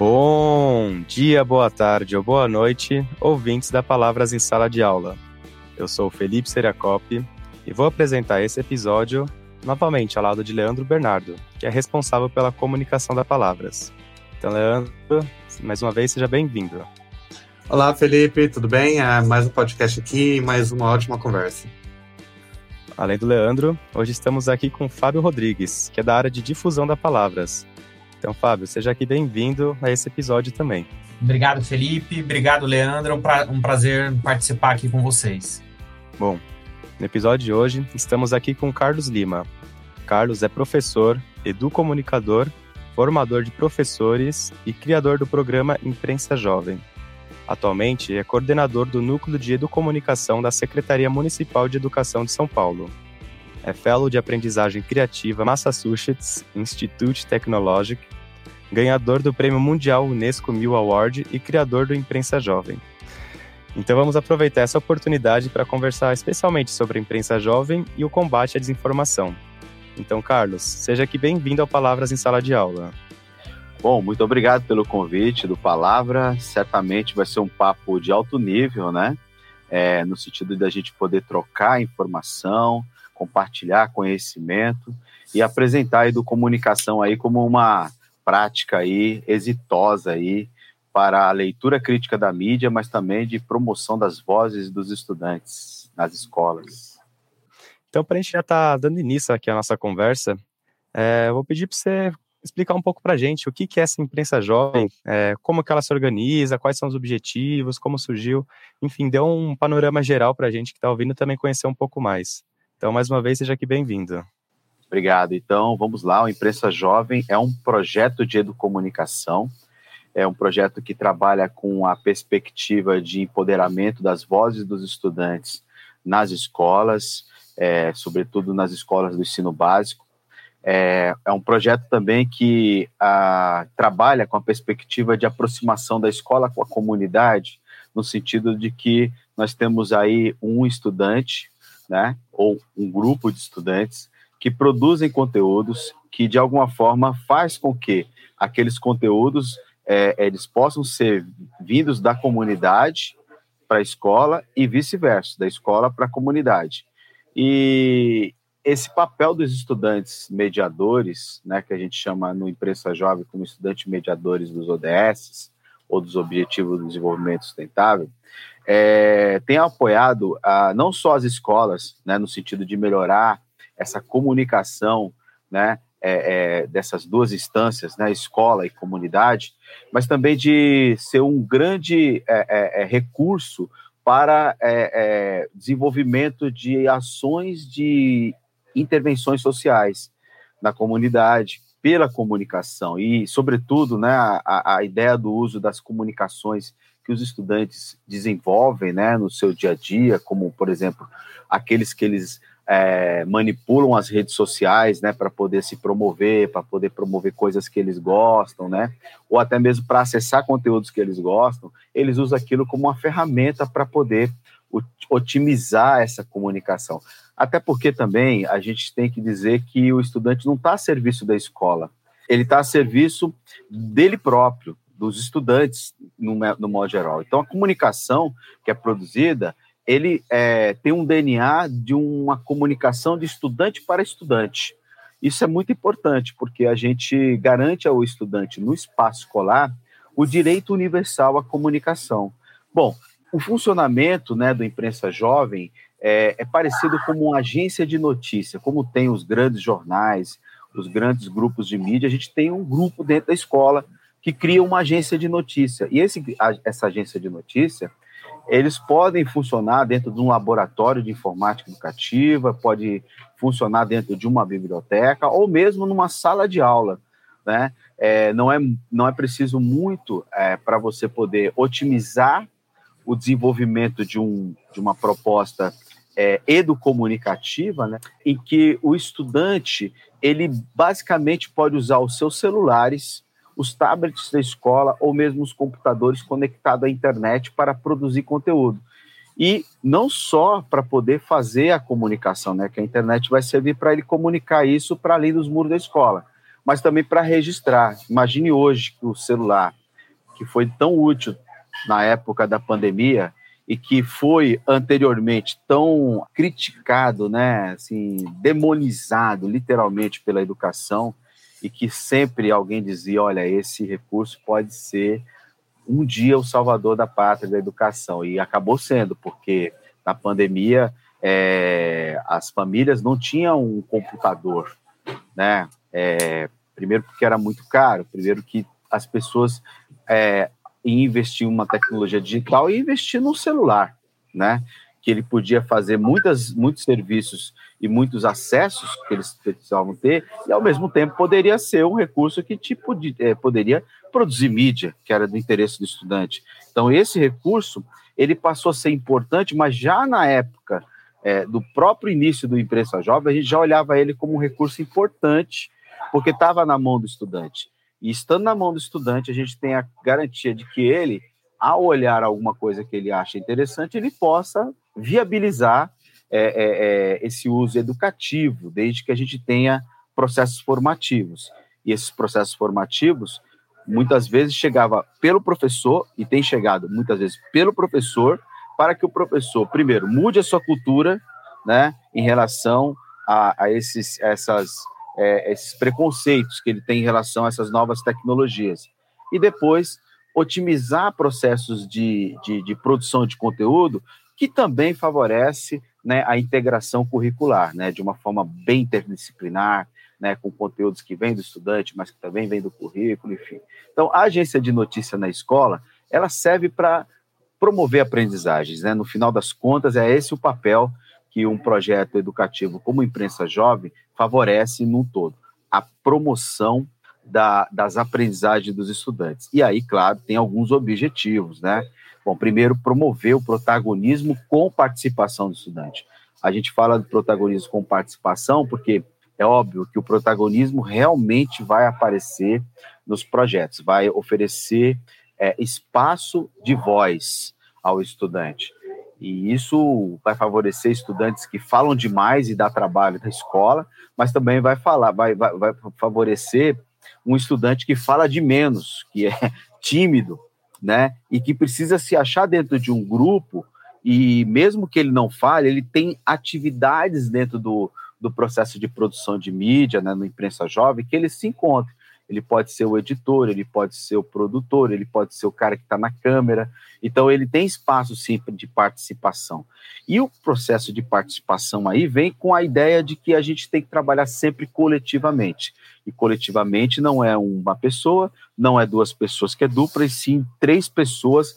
Bom dia, boa tarde ou boa noite, ouvintes da Palavras em Sala de Aula. Eu sou o Felipe Seriacop e vou apresentar esse episódio novamente ao lado de Leandro Bernardo, que é responsável pela comunicação da Palavras. Então, Leandro, mais uma vez, seja bem-vindo. Olá, Felipe, tudo bem? É mais um podcast aqui mais uma ótima conversa. Além do Leandro, hoje estamos aqui com Fábio Rodrigues, que é da área de difusão da Palavras. Então, Fábio, seja aqui bem-vindo a esse episódio também. Obrigado, Felipe. Obrigado, Leandro. Um, pra um prazer participar aqui com vocês. Bom, no episódio de hoje, estamos aqui com Carlos Lima. Carlos é professor, educomunicador, formador de professores e criador do programa Imprensa Jovem. Atualmente é coordenador do Núcleo de Educomunicação da Secretaria Municipal de Educação de São Paulo é Fellow de Aprendizagem Criativa Massachusetts Institute Technologic, ganhador do Prêmio Mundial Unesco Mil Award e criador do Imprensa Jovem. Então vamos aproveitar essa oportunidade para conversar especialmente sobre a imprensa jovem e o combate à desinformação. Então, Carlos, seja aqui bem-vindo ao Palavras em Sala de Aula. Bom, muito obrigado pelo convite do Palavra. Certamente vai ser um papo de alto nível, né? É, no sentido da gente poder trocar informação, compartilhar conhecimento e apresentar a educomunicação aí como uma prática aí exitosa aí para a leitura crítica da mídia, mas também de promoção das vozes dos estudantes nas escolas. Então, para a gente já estar tá dando início aqui à nossa conversa, é, eu vou pedir para você explicar um pouco para a gente o que, que é essa imprensa jovem, é, como que ela se organiza, quais são os objetivos, como surgiu, enfim, deu um panorama geral para a gente que está ouvindo também conhecer um pouco mais. Então, mais uma vez, seja aqui bem-vindo. Obrigado. Então, vamos lá. O Imprensa Jovem é um projeto de educomunicação, é um projeto que trabalha com a perspectiva de empoderamento das vozes dos estudantes nas escolas, é, sobretudo nas escolas do ensino básico. É, é um projeto também que a, trabalha com a perspectiva de aproximação da escola com a comunidade, no sentido de que nós temos aí um estudante né, ou um grupo de estudantes que produzem conteúdos que de alguma forma faz com que aqueles conteúdos é, eles possam ser vindos da comunidade para a escola e vice-versa, da escola para a comunidade. E esse papel dos estudantes mediadores, né, que a gente chama no Imprensa Jovem como estudantes mediadores dos ODS, ou dos Objetivos do Desenvolvimento Sustentável, é, tem apoiado a, não só as escolas, né, no sentido de melhorar essa comunicação, né, é, é, dessas duas instâncias, né, escola e comunidade, mas também de ser um grande é, é, é recurso para desenvolvimento de ações de intervenções sociais na comunidade, pela comunicação e, sobretudo, né, a, a ideia do uso das comunicações que os estudantes desenvolvem né, no seu dia a dia, como, por exemplo, aqueles que eles é, manipulam as redes sociais né, para poder se promover, para poder promover coisas que eles gostam, né, ou até mesmo para acessar conteúdos que eles gostam, eles usam aquilo como uma ferramenta para poder otimizar essa comunicação. Até porque também a gente tem que dizer que o estudante não está a serviço da escola, ele está a serviço dele próprio, dos estudantes, no, no modo geral. Então, a comunicação que é produzida, ele é, tem um DNA de uma comunicação de estudante para estudante. Isso é muito importante, porque a gente garante ao estudante, no espaço escolar, o direito universal à comunicação. Bom, o funcionamento né, do Imprensa Jovem é, é, parecido com uma agência de notícia, como tem os grandes jornais, os grandes grupos de mídia, a gente tem um grupo dentro da escola que cria uma agência de notícia. E esse, essa agência de notícia, eles podem funcionar dentro de um laboratório de informática educativa, pode funcionar dentro de uma biblioteca ou mesmo numa sala de aula. Né? É, não, é, não é preciso muito é, para você poder otimizar o desenvolvimento de, um, de uma proposta é, educomunicativa, né, em que o estudante ele basicamente pode usar os seus celulares os tablets da escola ou mesmo os computadores conectados à internet para produzir conteúdo. E não só para poder fazer a comunicação, né, que a internet vai servir para ele comunicar isso para além dos muros da escola, mas também para registrar. Imagine hoje que o celular que foi tão útil na época da pandemia e que foi anteriormente tão criticado, né, assim, demonizado literalmente pela educação e que sempre alguém dizia, olha, esse recurso pode ser um dia o salvador da pátria da educação e acabou sendo, porque na pandemia é, as famílias não tinham um computador, né? É, primeiro porque era muito caro, primeiro que as pessoas é, em investir em uma tecnologia digital e investir no celular, né? Que ele podia fazer muitas, muitos serviços e muitos acessos que eles precisavam ter, e ao mesmo tempo poderia ser um recurso que tipo de, é, poderia produzir mídia, que era do interesse do estudante. Então, esse recurso ele passou a ser importante, mas já na época é, do próprio início do Imprensa Jovem, a gente já olhava ele como um recurso importante, porque estava na mão do estudante. E estando na mão do estudante, a gente tem a garantia de que ele, ao olhar alguma coisa que ele acha interessante, ele possa viabilizar é, é, é, esse uso educativo, desde que a gente tenha processos formativos. E esses processos formativos, muitas vezes, chegava pelo professor, e tem chegado muitas vezes pelo professor, para que o professor, primeiro, mude a sua cultura né, em relação a, a esses, essas é, esses preconceitos que ele tem em relação a essas novas tecnologias. E depois, otimizar processos de, de, de produção de conteúdo que também favorece né, a integração curricular, né, de uma forma bem interdisciplinar, né, com conteúdos que vêm do estudante, mas que também vêm do currículo, enfim. Então, a agência de notícia na escola, ela serve para promover aprendizagens, né? No final das contas, é esse o papel que um projeto educativo como Imprensa Jovem favorece num todo, a promoção da, das aprendizagens dos estudantes. E aí, claro, tem alguns objetivos, né? Bom, primeiro, promover o protagonismo com participação do estudante. A gente fala de protagonismo com participação porque é óbvio que o protagonismo realmente vai aparecer nos projetos, vai oferecer é, espaço de voz ao estudante. E isso vai favorecer estudantes que falam demais e dá trabalho na escola, mas também vai falar, vai, vai, vai favorecer um estudante que fala de menos, que é tímido, né? E que precisa se achar dentro de um grupo e mesmo que ele não fale, ele tem atividades dentro do, do processo de produção de mídia, né, no imprensa jovem, que ele se encontra ele pode ser o editor, ele pode ser o produtor, ele pode ser o cara que está na câmera. Então, ele tem espaço sempre de participação. E o processo de participação aí vem com a ideia de que a gente tem que trabalhar sempre coletivamente. E coletivamente não é uma pessoa, não é duas pessoas que é dupla, e sim três pessoas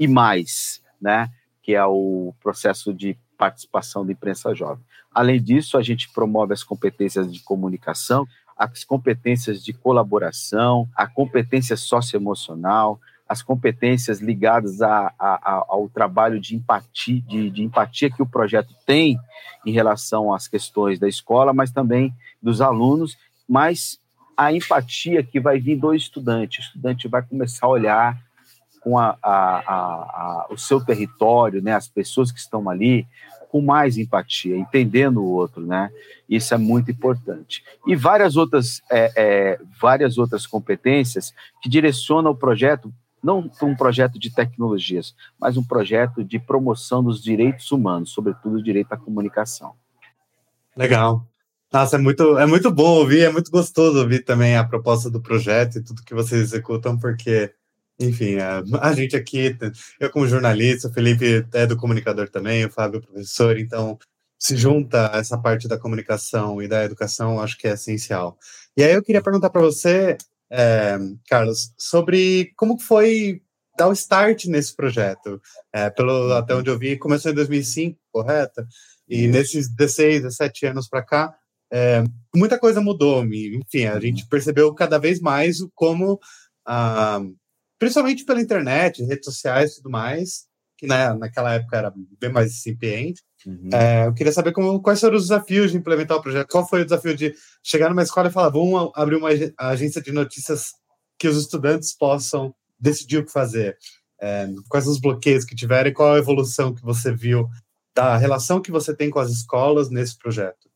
e mais, né? Que é o processo de participação da imprensa jovem. Além disso, a gente promove as competências de comunicação, as competências de colaboração, a competência socioemocional, as competências ligadas a, a, ao trabalho de empatia, de, de, empatia que o projeto tem em relação às questões da escola, mas também dos alunos, mas a empatia que vai vir do estudante. O estudante vai começar a olhar com a, a, o seu território, né, as pessoas que estão ali, com mais empatia, entendendo o outro, né? Isso é muito importante. E várias outras, é, é, várias outras competências que direcionam o projeto, não um projeto de tecnologias, mas um projeto de promoção dos direitos humanos, sobretudo o direito à comunicação. Legal. Nossa, é muito, é muito bom ouvir, é muito gostoso ouvir também a proposta do projeto e tudo que vocês executam, porque enfim, a, a, gente aqui, eu como jornalista, o Felipe é do comunicador também, o Fábio é professor, então se junta essa parte da comunicação e da educação, acho que é essencial. E aí eu queria perguntar para você, é, Carlos, sobre como foi dar o start nesse projeto. É, pelo até onde eu vi, começou em 2005, correto? E nesses 16, 17 anos para cá, é, muita coisa mudou. Enfim, a gente percebeu cada vez mais como a principalmente pela internet, redes sociais e tudo mais, que na, naquela época era bem mais incipiente. Uhum. É, eu queria saber como, quais foram os desafios de implementar o projeto. Qual foi o desafio de chegar numa escola e falar, vamos abrir uma agência de notícias que os estudantes possam decidir o que fazer? É, quais os bloqueios que tiveram e qual a evolução que você viu da relação que você tem com as escolas nesse projeto?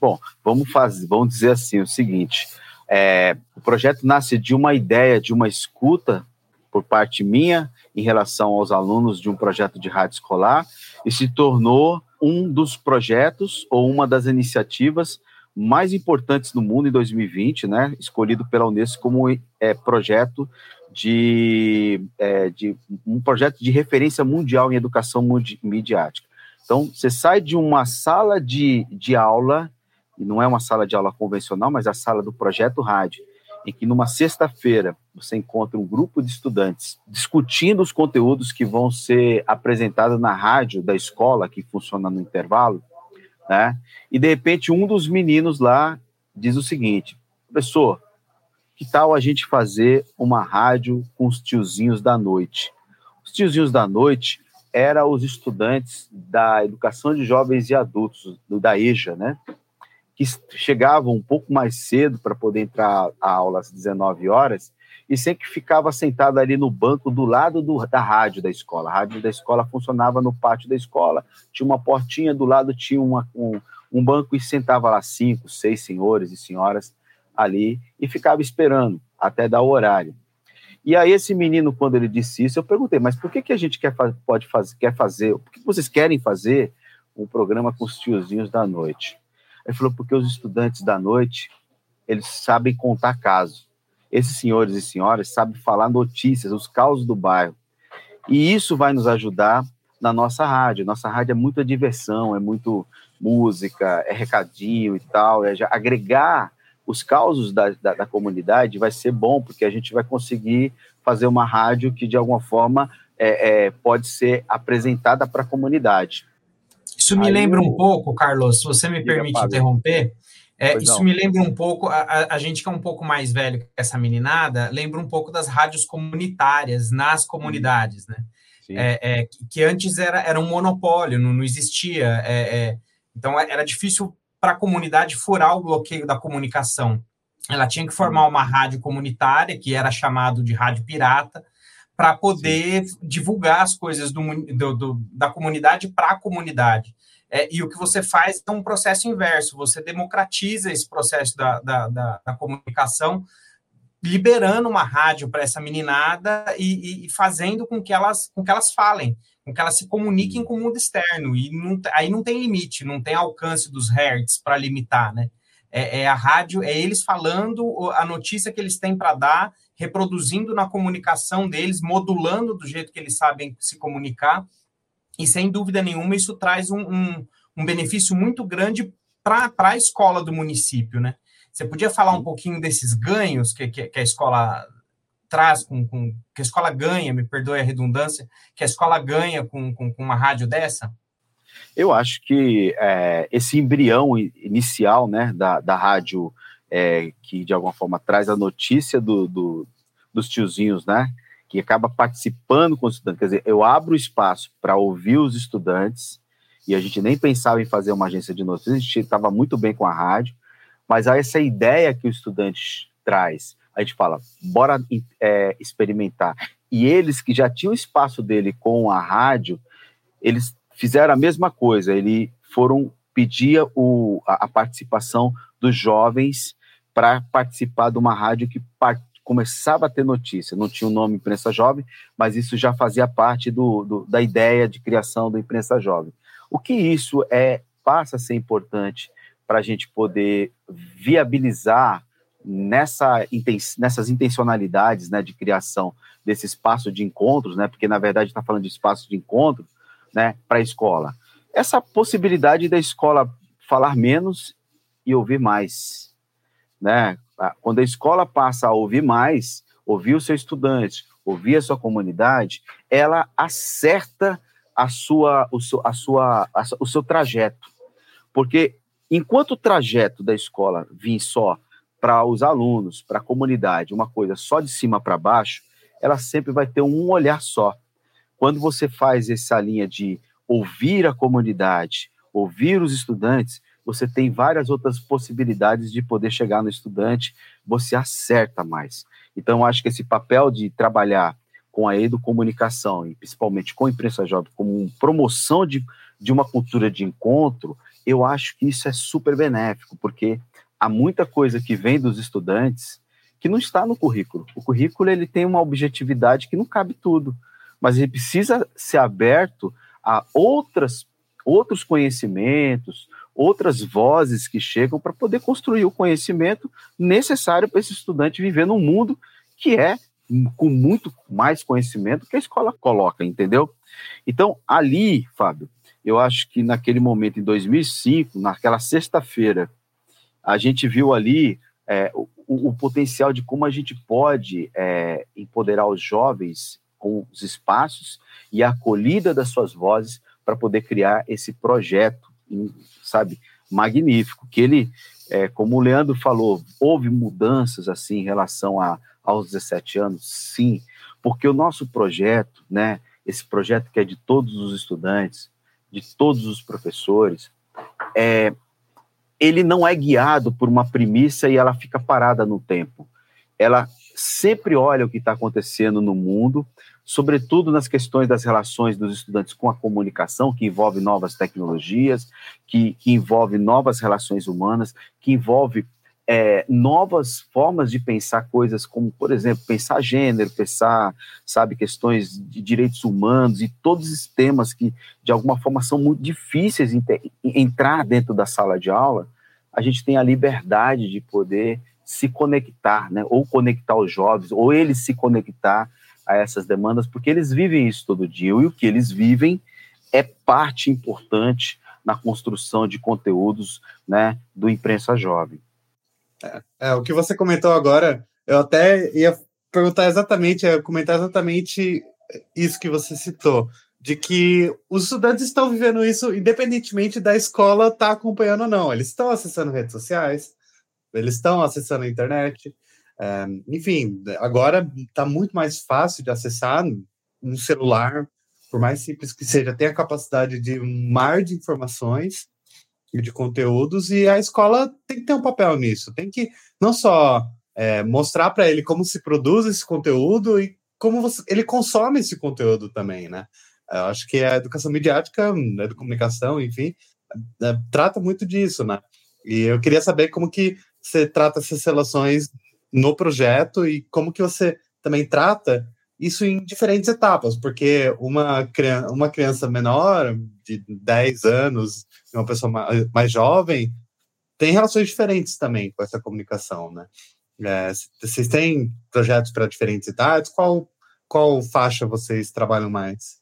Bom, vamos fazer, vamos dizer assim o seguinte: é, o projeto nasce de uma ideia, de uma escuta por parte minha em relação aos alunos de um projeto de rádio escolar e se tornou um dos projetos ou uma das iniciativas mais importantes do mundo em 2020, né? Escolhido pela Unesco como é, projeto de, é, de um projeto de referência mundial em educação midiática. Então, você sai de uma sala de, de aula, e não é uma sala de aula convencional, mas a sala do projeto rádio, em que numa sexta-feira você encontra um grupo de estudantes discutindo os conteúdos que vão ser apresentados na rádio da escola, que funciona no intervalo, né? E de repente um dos meninos lá diz o seguinte: professor, que tal a gente fazer uma rádio com os tiozinhos da noite? Os tiozinhos da noite eram os estudantes da Educação de Jovens e Adultos, da EJA, né? Que chegavam um pouco mais cedo para poder entrar à aula às 19 horas e sempre ficava sentado ali no banco do lado do, da rádio da escola. A rádio da escola funcionava no pátio da escola, tinha uma portinha do lado, tinha uma, um, um banco e sentava lá cinco, seis senhores e senhoras ali e ficava esperando até dar o horário. E aí esse menino, quando ele disse isso, eu perguntei, mas por que, que a gente quer, pode fazer, quer fazer, por que vocês querem fazer um programa com os tiozinhos da noite? Ele falou, porque os estudantes da noite, eles sabem contar casos. Esses senhores e senhoras sabem falar notícias, os causos do bairro. E isso vai nos ajudar na nossa rádio. Nossa rádio é muita diversão, é muito música, é recadinho e tal, é agregar os causos da, da, da, comunidade vai ser bom, porque a gente vai conseguir fazer uma rádio que, de alguma forma, é, é, pode ser apresentada para a comunidade. Isso me Aí lembra eu... um pouco, Carlos, se você me permite interromper, é, isso não. me lembra um pouco, a, a, gente que é um pouco mais velho que essa meninada, lembra um pouco das rádios comunitárias nas comunidades, né? É, é, que antes era, era um monopólio, não, não existia. É, é então era difícil para a comunidade furar o bloqueio da comunicação. Ela tinha que formar uma rádio comunitária, que era chamado de rádio pirata, para poder Sim. divulgar as coisas do, do, do da comunidade para a comunidade. É, e o que você faz é um processo inverso, você democratiza esse processo da, da, da, da comunicação, liberando uma rádio para essa meninada e, e, fazendo com que elas, com que elas falem com que elas se comuniquem com o mundo externo. E não, aí não tem limite, não tem alcance dos hertz para limitar, né? É, é, a rádio, é eles falando a notícia que eles têm para dar, reproduzindo na comunicação deles, modulando do jeito que eles sabem se comunicar. E sem dúvida nenhuma, isso traz um, um, um benefício muito grande para a escola do município, né? Você podia falar um pouquinho desses ganhos que, que, que a escola traz, com, com, que a escola ganha, me perdoe a redundância, que a escola ganha com, com, com uma rádio dessa? Eu acho que é, esse embrião inicial né, da, da rádio, é, que de alguma forma traz a notícia do, do, dos tiozinhos, né, que acaba participando com os estudantes, quer dizer, eu abro espaço para ouvir os estudantes, e a gente nem pensava em fazer uma agência de notícias, a gente estava muito bem com a rádio, mas essa ideia que o estudante traz a gente fala, bora é, experimentar. E eles que já tinham espaço dele com a rádio, eles fizeram a mesma coisa, eles foram pedir o, a, a participação dos jovens para participar de uma rádio que começava a ter notícia, não tinha o nome Imprensa Jovem, mas isso já fazia parte do, do, da ideia de criação do Imprensa Jovem. O que isso é passa a ser importante para a gente poder viabilizar nessa, nessas intencionalidades né, de criação desse espaço de encontros, né, porque na verdade está falando de espaço de encontro né, para a escola. Essa possibilidade da escola falar menos e ouvir mais. Né? Quando a escola passa a ouvir mais, ouvir o seu estudante, ouvir a sua comunidade, ela acerta a sua, o, seu, a sua, a, o seu trajeto. Porque enquanto o trajeto da escola vir só para os alunos, para a comunidade, uma coisa só de cima para baixo, ela sempre vai ter um olhar só. Quando você faz essa linha de ouvir a comunidade, ouvir os estudantes, você tem várias outras possibilidades de poder chegar no estudante, você acerta mais. Então, acho que esse papel de trabalhar com a educomunicação, e principalmente com a imprensa jovem, como promoção de, de uma cultura de encontro, eu acho que isso é super benéfico, porque há muita coisa que vem dos estudantes que não está no currículo. O currículo ele tem uma objetividade que não cabe tudo, mas ele precisa ser aberto a outras, outros conhecimentos, outras vozes que chegam para poder construir o conhecimento necessário para esse estudante viver num mundo que é com muito mais conhecimento que a escola coloca, entendeu? Então, ali, Fábio, eu acho que naquele momento, em 2005, naquela sexta-feira, a gente viu ali é, o, o, potencial de como a gente pode é, empoderar os jovens com os espaços e a acolhida das suas vozes para poder criar esse projeto, sabe, magnífico, que ele, é, como o Leandro falou, houve mudanças assim em relação a, aos 17 anos, sim, porque o nosso projeto, né, esse projeto que é de todos os estudantes, de todos os professores, é, ele não é guiado por uma premissa e ela fica parada no tempo. Ela sempre olha o que está acontecendo no mundo, sobretudo nas questões das relações dos estudantes com a comunicação, que envolve novas tecnologias, que, que envolve novas relações humanas, que envolve é, novas formas de pensar coisas como, por exemplo, pensar gênero, pensar, sabe, questões de direitos humanos e todos esses temas que, de alguma forma, são muito difíceis entrar dentro da sala de aula, a gente tem a liberdade de poder se conectar, né, ou conectar os jovens, ou eles se conectar a essas demandas, porque eles vivem isso todo dia, e o que eles vivem é parte importante na construção de conteúdos, né, do imprensa jovem. É, é, o que você comentou agora, eu até ia perguntar exatamente, ia comentar exatamente isso que você citou, de que os estudantes estão vivendo isso independentemente da escola estar tá acompanhando ou não. Eles estão acessando redes sociais, eles estão acessando a internet. É, enfim, agora está muito mais fácil de acessar um celular, por mais simples que seja, tem a capacidade de um mar de informações de conteúdos e a escola tem que ter um papel nisso, tem que não só é, mostrar para ele como se produz esse conteúdo e como você, ele consome esse conteúdo também, né? Eu acho que a educação midiática, a comunicação, enfim, é, trata muito disso, né? E eu queria saber como que você trata essas relações no projeto e como que você também trata isso em diferentes etapas, porque uma criança, uma criança menor, de 10 anos, uma pessoa mais, jovem, tem relações diferentes também com essa comunicação, né? É, vocês têm projetos para diferentes idades? Qual, qual faixa vocês trabalham mais?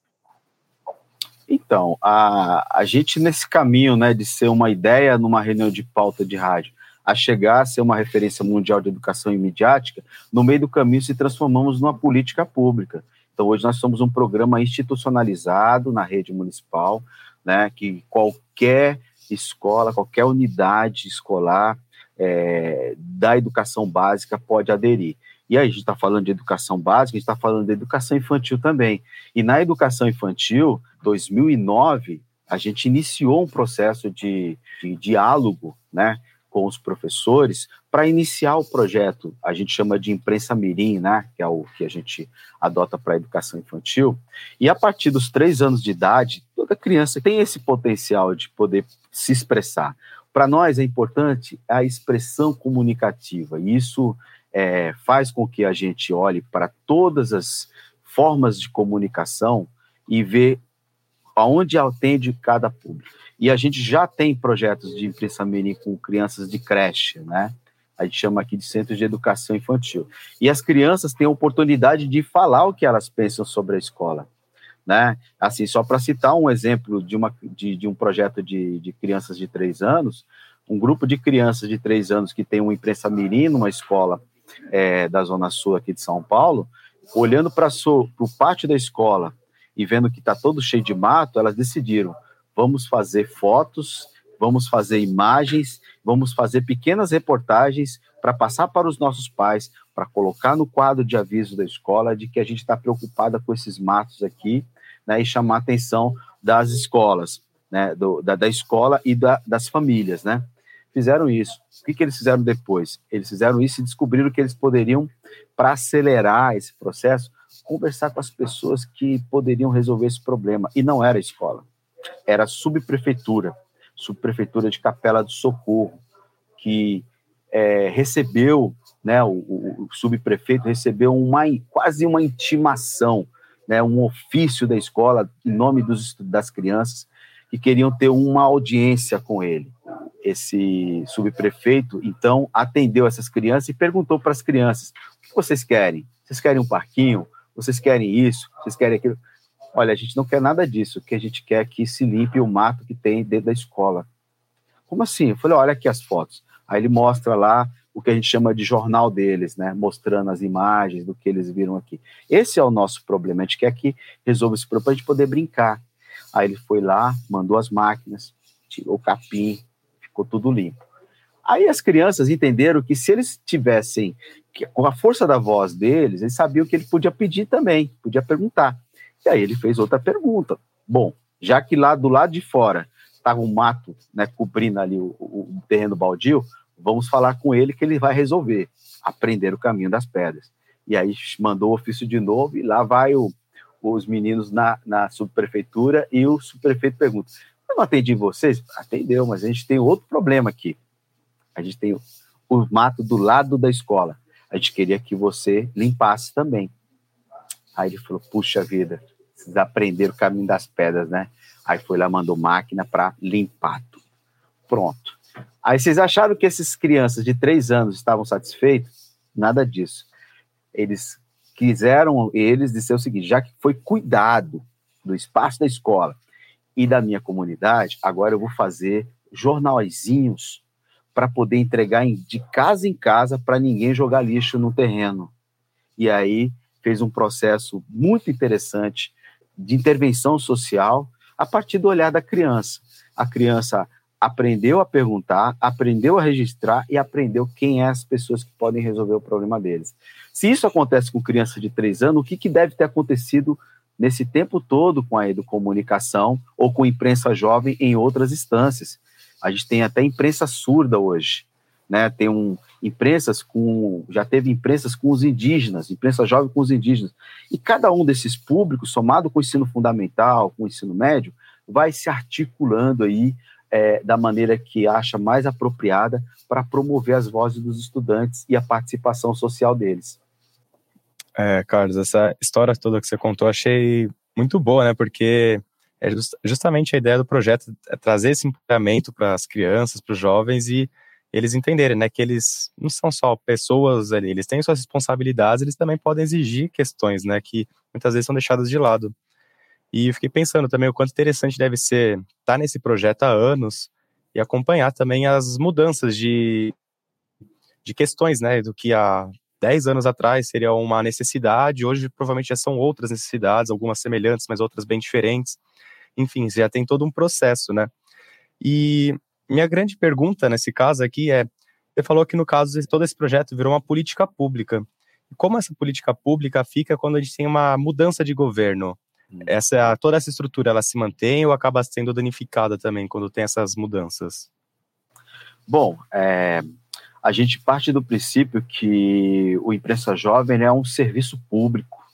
Então, a, a gente nesse caminho né, de ser uma ideia numa reunião de pauta de rádio, a chegar a ser uma referência mundial de educação e midiática, no meio do caminho se transformamos numa política pública. Então, hoje nós somos um programa institucionalizado na rede municipal, né, que qualquer escola, qualquer unidade escolar é, da educação básica pode aderir. E aí a gente está falando de educação básica, a gente está falando de educação infantil também. E na educação infantil, 2009, a gente iniciou um processo de, de diálogo, né, com os professores para iniciar o projeto. A gente chama de imprensa mirim, né, que é o que a gente adota para a educação infantil. E a partir dos três anos de idade, toda criança tem esse potencial de poder se expressar. Para nós é importante a expressão comunicativa. E isso é, faz com que a gente olhe para todas as formas de comunicação e vê aonde atende cada público. E a gente já tem projetos de imprensa mirim com crianças de creche, né? A gente chama aqui de centros de educação infantil. E as crianças têm a oportunidade de falar o que elas pensam sobre a escola. Né? Assim, só para citar um exemplo de, uma, de, de um projeto de, de crianças de três anos, um grupo de crianças de três anos que tem uma imprensa mirim numa escola é, da Zona Sul aqui de São Paulo, olhando para o pátio da escola e vendo que está todo cheio de mato, elas decidiram: vamos fazer fotos, vamos fazer imagens, vamos fazer pequenas reportagens para passar para os nossos pais, para colocar no quadro de aviso da escola de que a gente está preocupada com esses matos aqui, né, e chamar a atenção das escolas, né, do, da, da escola e da, das famílias, né fizeram isso. O que, que eles fizeram depois? Eles fizeram isso e descobriram que eles poderiam, para acelerar esse processo, conversar com as pessoas que poderiam resolver esse problema. E não era a escola, era a subprefeitura, subprefeitura de Capela do Socorro, que é, recebeu né, o, o, subprefeito recebeu uma, quase uma intimação, né, um ofício da escola em nome dos, das crianças que queriam ter uma audiência com ele. Esse subprefeito, então, atendeu essas crianças e perguntou para as crianças: o que vocês querem? Vocês querem um parquinho? Vocês querem isso? Vocês querem aquilo? Olha, a gente não quer nada disso. O que a gente quer é que se limpe o mato que tem dentro da escola. Como assim? Eu falei: olha aqui as fotos. Aí ele mostra lá o que a gente chama de jornal deles, né? Mostrando as imagens do que eles viram aqui. Esse é o nosso problema. A gente quer que resolva esse problema para a gente poder brincar. Aí ele foi lá, mandou as máquinas, tirou o capim, ficou tudo limpo. Aí as crianças entenderam que se eles tivessem, com a força da voz deles, eles sabiam que ele podia pedir também, podia perguntar. E aí ele fez outra pergunta. Bom, já que lá do lado de fora estava um mato né, cobrindo ali o, o, terreno baldio, vamos falar com ele que ele vai resolver, aprender o caminho das pedras. E aí mandou o ofício de novo e lá vai o, os meninos na, na subprefeitura e o subprefeito pergunta: Eu não atendi vocês? Atendeu, mas a gente tem outro problema aqui. A gente tem o, mato do lado da escola. A gente queria que você limpasse também. Aí ele falou: Puxa vida, vocês aprenderam o caminho das pedras, né? Aí foi lá, mandou máquina para limpar tudo. Pronto. Aí vocês acharam que essas crianças de três anos estavam satisfeitos? Nada disso. Eles quiseram eles dizer o seguinte: já que foi cuidado do espaço da escola e da minha comunidade, agora eu vou fazer jornalzinhos para poder entregar em, de casa em casa para ninguém jogar lixo no terreno. E aí fez um processo muito interessante de intervenção social a partir do olhar da criança. A criança aprendeu a perguntar, aprendeu a registrar e aprendeu quem é as pessoas que podem resolver o problema deles. Se isso acontece com criança de três anos, o que, que deve ter acontecido nesse tempo todo com a educomunicação ou com a imprensa jovem em outras instâncias? A gente tem até imprensa surda hoje, né? Tem um imprensas com já teve imprensas com os indígenas, imprensa jovem com os indígenas. E cada um desses públicos, somado com o ensino fundamental, com o ensino médio, vai se articulando aí é, da maneira que acha mais apropriada para promover as vozes dos estudantes e a participação social deles. É, Carlos, essa história toda que você contou, achei muito boa, né? Porque é justamente a ideia do projeto é trazer esse empoderamento para as crianças, para os jovens e eles entenderem, né, que eles não são só pessoas ali, eles têm suas responsabilidades, eles também podem exigir questões, né, que muitas vezes são deixadas de lado. E eu fiquei pensando também o quanto interessante deve ser estar tá nesse projeto há anos e acompanhar também as mudanças de, de questões, né, do que há 10 anos atrás seria uma necessidade, hoje provavelmente já são outras necessidades, algumas semelhantes, mas outras bem diferentes. Enfim, já tem todo um processo, né? E minha grande pergunta nesse caso aqui é: você falou que no caso todo esse projeto virou uma política pública. Como essa política pública fica quando a gente tem uma mudança de governo? Hum. Essa, toda essa estrutura ela se mantém ou acaba sendo danificada também quando tem essas mudanças? Bom, é, a gente parte do princípio que o imprensa jovem é um serviço público,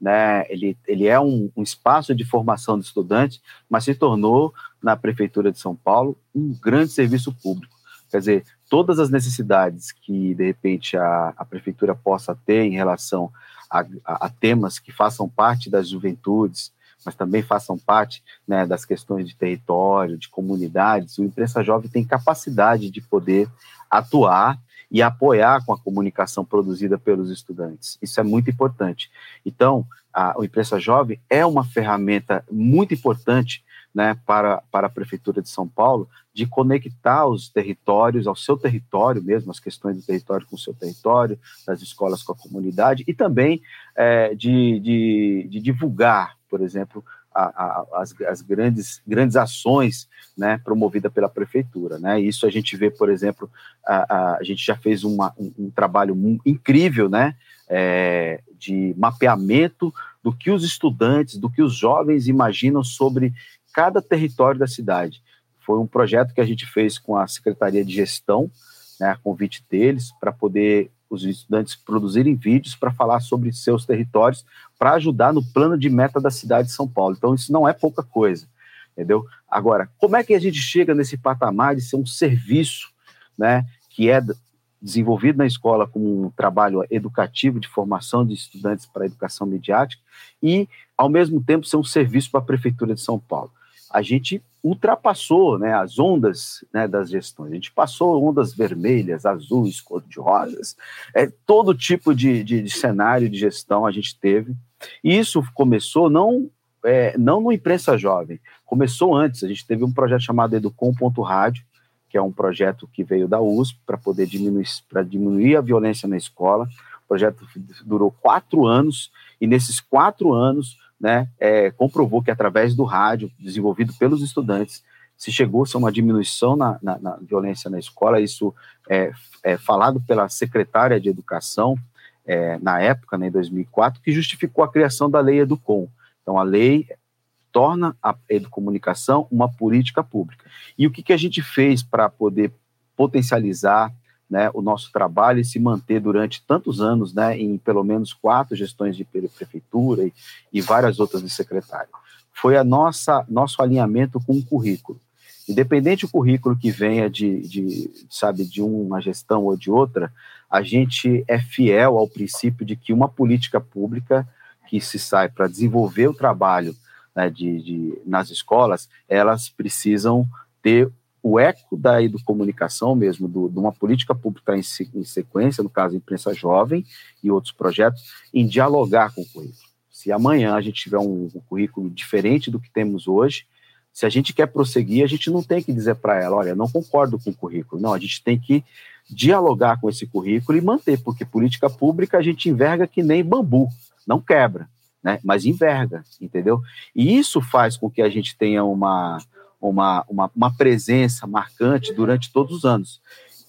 né? Ele, ele é um, um espaço de formação de estudantes, mas se tornou na prefeitura de São Paulo um grande serviço público. Quer dizer, todas as necessidades que de repente a, a prefeitura possa ter em relação a, a, a temas que façam parte das juventudes, mas também façam parte né, das questões de território, de comunidades, o Imprensa Jovem tem capacidade de poder atuar e apoiar com a comunicação produzida pelos estudantes. Isso é muito importante. Então, a, o Imprensa Jovem é uma ferramenta muito importante né, para, para a Prefeitura de São Paulo de conectar os territórios ao seu território mesmo, as questões do território com o seu território, das escolas com a comunidade, e também é, de, de, de, divulgar, por exemplo, a, a, as, as, grandes, grandes ações né, promovidas pela Prefeitura. Né? Isso a gente vê, por exemplo, a, a gente já fez uma, um, um trabalho incrível né, é, de mapeamento do que os estudantes, do que os jovens imaginam sobre cada território da cidade. Foi um projeto que a gente fez com a Secretaria de Gestão, né, a convite deles, para poder os estudantes produzirem vídeos para falar sobre seus territórios, para ajudar no plano de meta da cidade de São Paulo. Então, isso não é pouca coisa, entendeu? Agora, como é que a gente chega nesse patamar de ser um serviço, né, que é desenvolvido na escola como um trabalho educativo de formação de estudantes para a educação midiática e, ao mesmo tempo, ser um serviço para a Prefeitura de São Paulo. A gente ultrapassou né, as ondas né, das gestões, a gente passou ondas vermelhas, azuis, cor-de-rosas, é, todo tipo de, de, de, cenário de gestão a gente teve, e isso começou não, é, não no Imprensa Jovem, começou antes, a gente teve um projeto chamado Educom.rádio, que é um projeto que veio da USP para poder diminuir, para diminuir a violência na escola. O projeto durou quatro anos, e nesses quatro anos, né, é, comprovou que através do rádio, desenvolvido pelos estudantes, se chegou a uma diminuição na, na, na, violência na escola, isso é, é falado pela secretária de Educação, é, na época, né, em 2004, que justificou a criação da lei Educom. Então, a lei torna a educomunicação uma política pública. E o que, que a gente fez para poder potencializar né, o nosso trabalho e se manter durante tantos anos, né, em pelo menos quatro gestões de prefeitura e, e várias outras de secretário? Foi a nossa nosso alinhamento com o currículo. Independente do currículo que venha de, de, sabe, de uma gestão ou de outra, a gente é fiel ao princípio de que uma política pública que se sai para desenvolver o trabalho né, de, de, nas escolas, elas precisam ter o eco da educomunicação mesmo, do, de uma política pública em, em, sequência, no caso, imprensa jovem e outros projetos, em dialogar com o currículo. Se amanhã a gente tiver um, um currículo diferente do que temos hoje, se a gente quer prosseguir, a gente não tem que dizer para ela, olha, não concordo com o currículo. Não, a gente tem que dialogar com esse currículo e manter, porque política pública a gente enverga que nem bambu, não quebra né? mas enverga, entendeu? E isso faz com que a gente tenha uma, uma, uma, uma presença marcante durante todos os anos.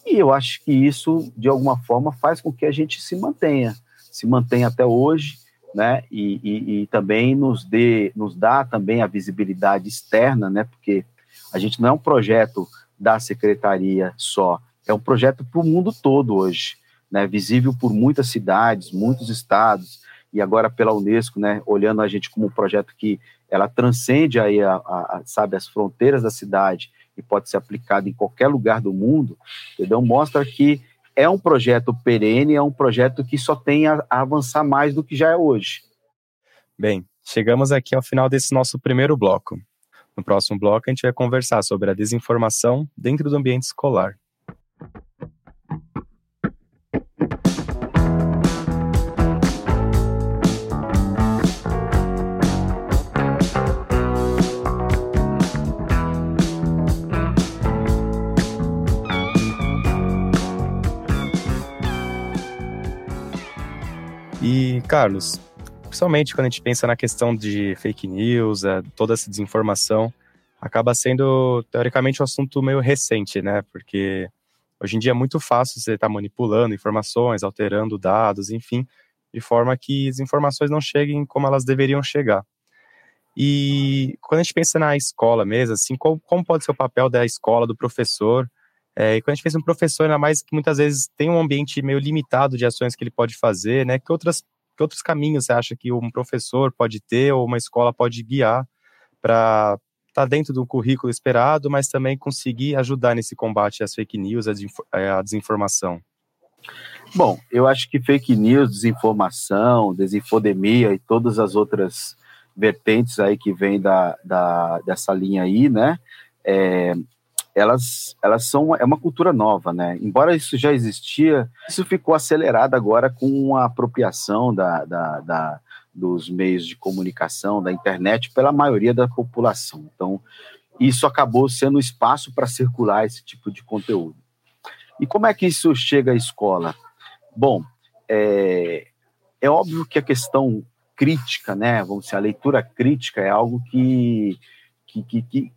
E eu acho que isso, de alguma forma, faz com que a gente se mantenha, se mantenha até hoje, né? E, e, e, também nos dê, nos dá também a visibilidade externa, né? Porque a gente não é um projeto da secretaria só, é um projeto para o mundo todo hoje, né? Visível por muitas cidades, muitos estados, e agora pela Unesco, né, olhando a gente como um projeto que ela transcende aí a, a, sabe as fronteiras da cidade e pode ser aplicado em qualquer lugar do mundo, entendeu? Mostra que é um projeto perene, é um projeto que só tem a, a avançar mais do que já é hoje. Bem, chegamos aqui ao final desse nosso primeiro bloco. No próximo bloco, a gente vai conversar sobre a desinformação dentro do ambiente escolar. Carlos, principalmente quando a gente pensa na questão de fake news, é, toda essa desinformação, acaba sendo, teoricamente, um assunto meio recente, né? Porque hoje em dia é muito fácil você estar tá manipulando informações, alterando dados, enfim, de forma que as informações não cheguem como elas deveriam chegar. E quando a gente pensa na escola mesmo, assim, como, como pode ser o papel da escola, do professor, é, e quando a gente pensa um professor, ainda mais que muitas vezes tem um ambiente meio limitado de ações que ele pode fazer, né? Que, outras, que outros caminhos você acha que um professor pode ter ou uma escola pode guiar para estar tá dentro do currículo esperado, mas também conseguir ajudar nesse combate às fake news, à desinformação? Bom, eu acho que fake news, desinformação, desinfodemia e todas as outras vertentes aí que vêm da, da, dessa linha aí, né? É, elas, elas são é uma cultura nova, né? Embora isso já existia, isso ficou acelerado agora com a apropriação da, da, da, dos meios de comunicação, da internet, pela maioria da população. Então, isso acabou sendo espaço para circular esse tipo de conteúdo. E como é que isso chega à escola? Bom, é, é óbvio que a questão crítica, né? Vamos dizer, a leitura crítica é algo que, que, que,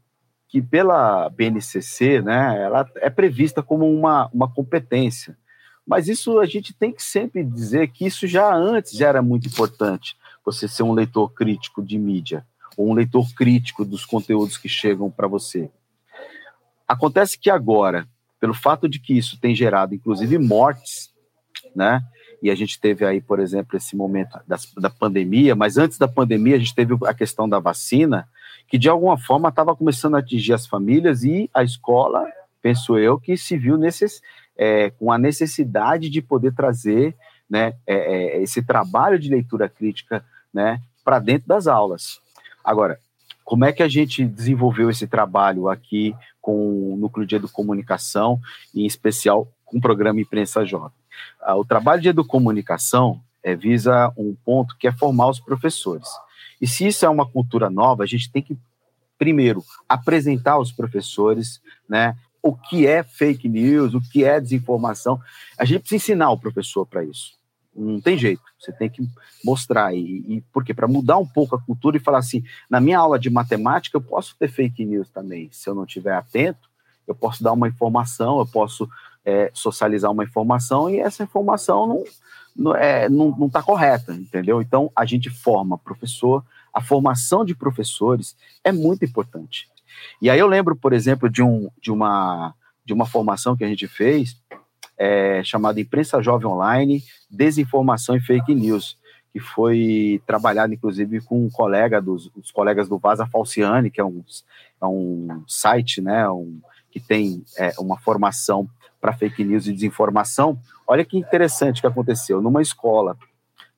que pela BNCC, né, ela é prevista como uma, uma competência. Mas isso a gente tem que sempre dizer que isso já antes já era muito importante, você ser um leitor crítico de mídia, ou um leitor crítico dos conteúdos que chegam para você. Acontece que agora, pelo fato de que isso tem gerado, inclusive, mortes, né? E a gente teve aí, por exemplo, esse momento da, da pandemia, mas antes da pandemia a gente teve a questão da vacina, que de alguma forma estava começando a atingir as famílias e a escola, penso eu, que se viu necess, é, com a necessidade de poder trazer né, é, é esse trabalho de leitura crítica né, para dentro das aulas. Agora, como é que a gente desenvolveu esse trabalho aqui com o Núcleo de Educomunicação, em especial com o programa Imprensa Jovem? Ah, o trabalho de educomunicação é, visa um ponto que é formar os professores. E se isso é uma cultura nova, a gente tem que, primeiro, apresentar aos professores né, o que é fake news, o que é desinformação. A gente precisa ensinar o professor para isso. Não tem jeito, você tem que mostrar. E, e porque para mudar um pouco a cultura e falar assim, na minha aula de matemática eu posso ter fake news também. Se eu não estiver atento, eu posso dar uma informação, eu posso é, socializar uma informação e essa informação não não é, está correta, entendeu? Então a gente forma professor, a formação de professores é muito importante. E aí eu lembro, por exemplo, de, um, de, uma, de uma formação que a gente fez é, chamada Imprensa Jovem Online, Desinformação e Fake News, que foi trabalhado, inclusive, com um colega dos os colegas do Vaza Falciani, que é um, é um site né, um, que tem é, uma formação para fake news e desinformação. Olha que interessante que aconteceu. Numa escola,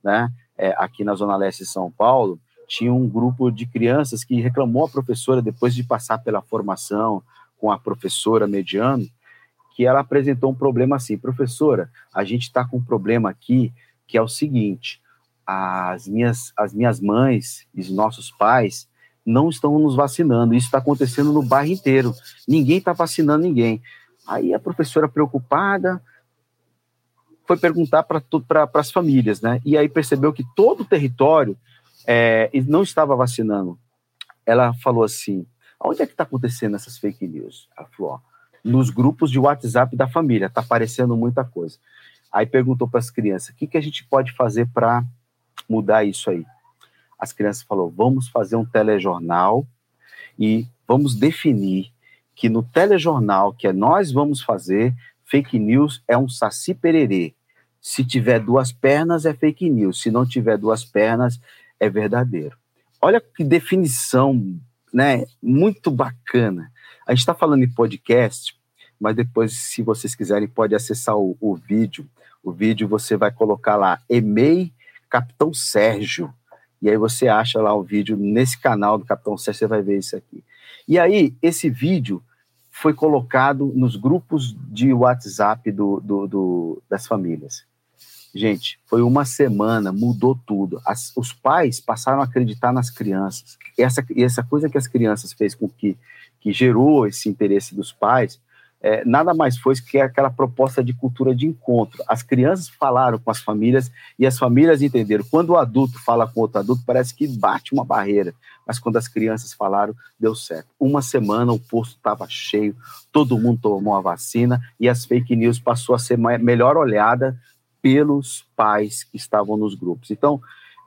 né, é, aqui na Zona Leste de São Paulo, tinha um grupo de crianças que reclamou a professora, depois de passar pela formação com a professora mediano, que ela apresentou um problema assim, professora, a gente está com um problema aqui que é o seguinte, as minhas, as minhas mães e os nossos pais não estão nos vacinando, isso está acontecendo no bairro inteiro, ninguém está vacinando ninguém. Aí a professora preocupada foi perguntar para pra, as famílias, né? E aí percebeu que todo o território é, não estava vacinando. Ela falou assim: onde é que está acontecendo essas fake news? Ela falou: ó, nos grupos de WhatsApp da família, tá aparecendo muita coisa. Aí perguntou para as crianças: o que, que a gente pode fazer para mudar isso aí? As crianças falaram: vamos fazer um telejornal e vamos definir que no telejornal que nós vamos fazer, fake news é um saci pererê. Se tiver duas pernas, é fake news. Se não tiver duas pernas, é verdadeiro. Olha que definição, né? Muito bacana. A gente está falando em podcast, mas depois, se vocês quiserem, pode acessar o, o vídeo. O vídeo você vai colocar lá, EMEI Capitão Sérgio. E aí você acha lá o vídeo nesse canal do Capitão Sérgio, você vai ver isso aqui. E aí, esse vídeo foi colocado nos grupos de WhatsApp do, do, do das famílias. Gente, foi uma semana, mudou tudo. As, os pais passaram a acreditar nas crianças. E essa, essa coisa que as crianças fez com que, que gerou esse interesse dos pais é, nada mais foi que aquela proposta de cultura de encontro. As crianças falaram com as famílias e as famílias entenderam. Quando o adulto fala com outro adulto, parece que bate uma barreira. Mas quando as crianças falaram, deu certo. Uma semana o posto estava cheio, todo mundo tomou a vacina e as fake news passou a ser melhor olhada pelos pais que estavam nos grupos. Então,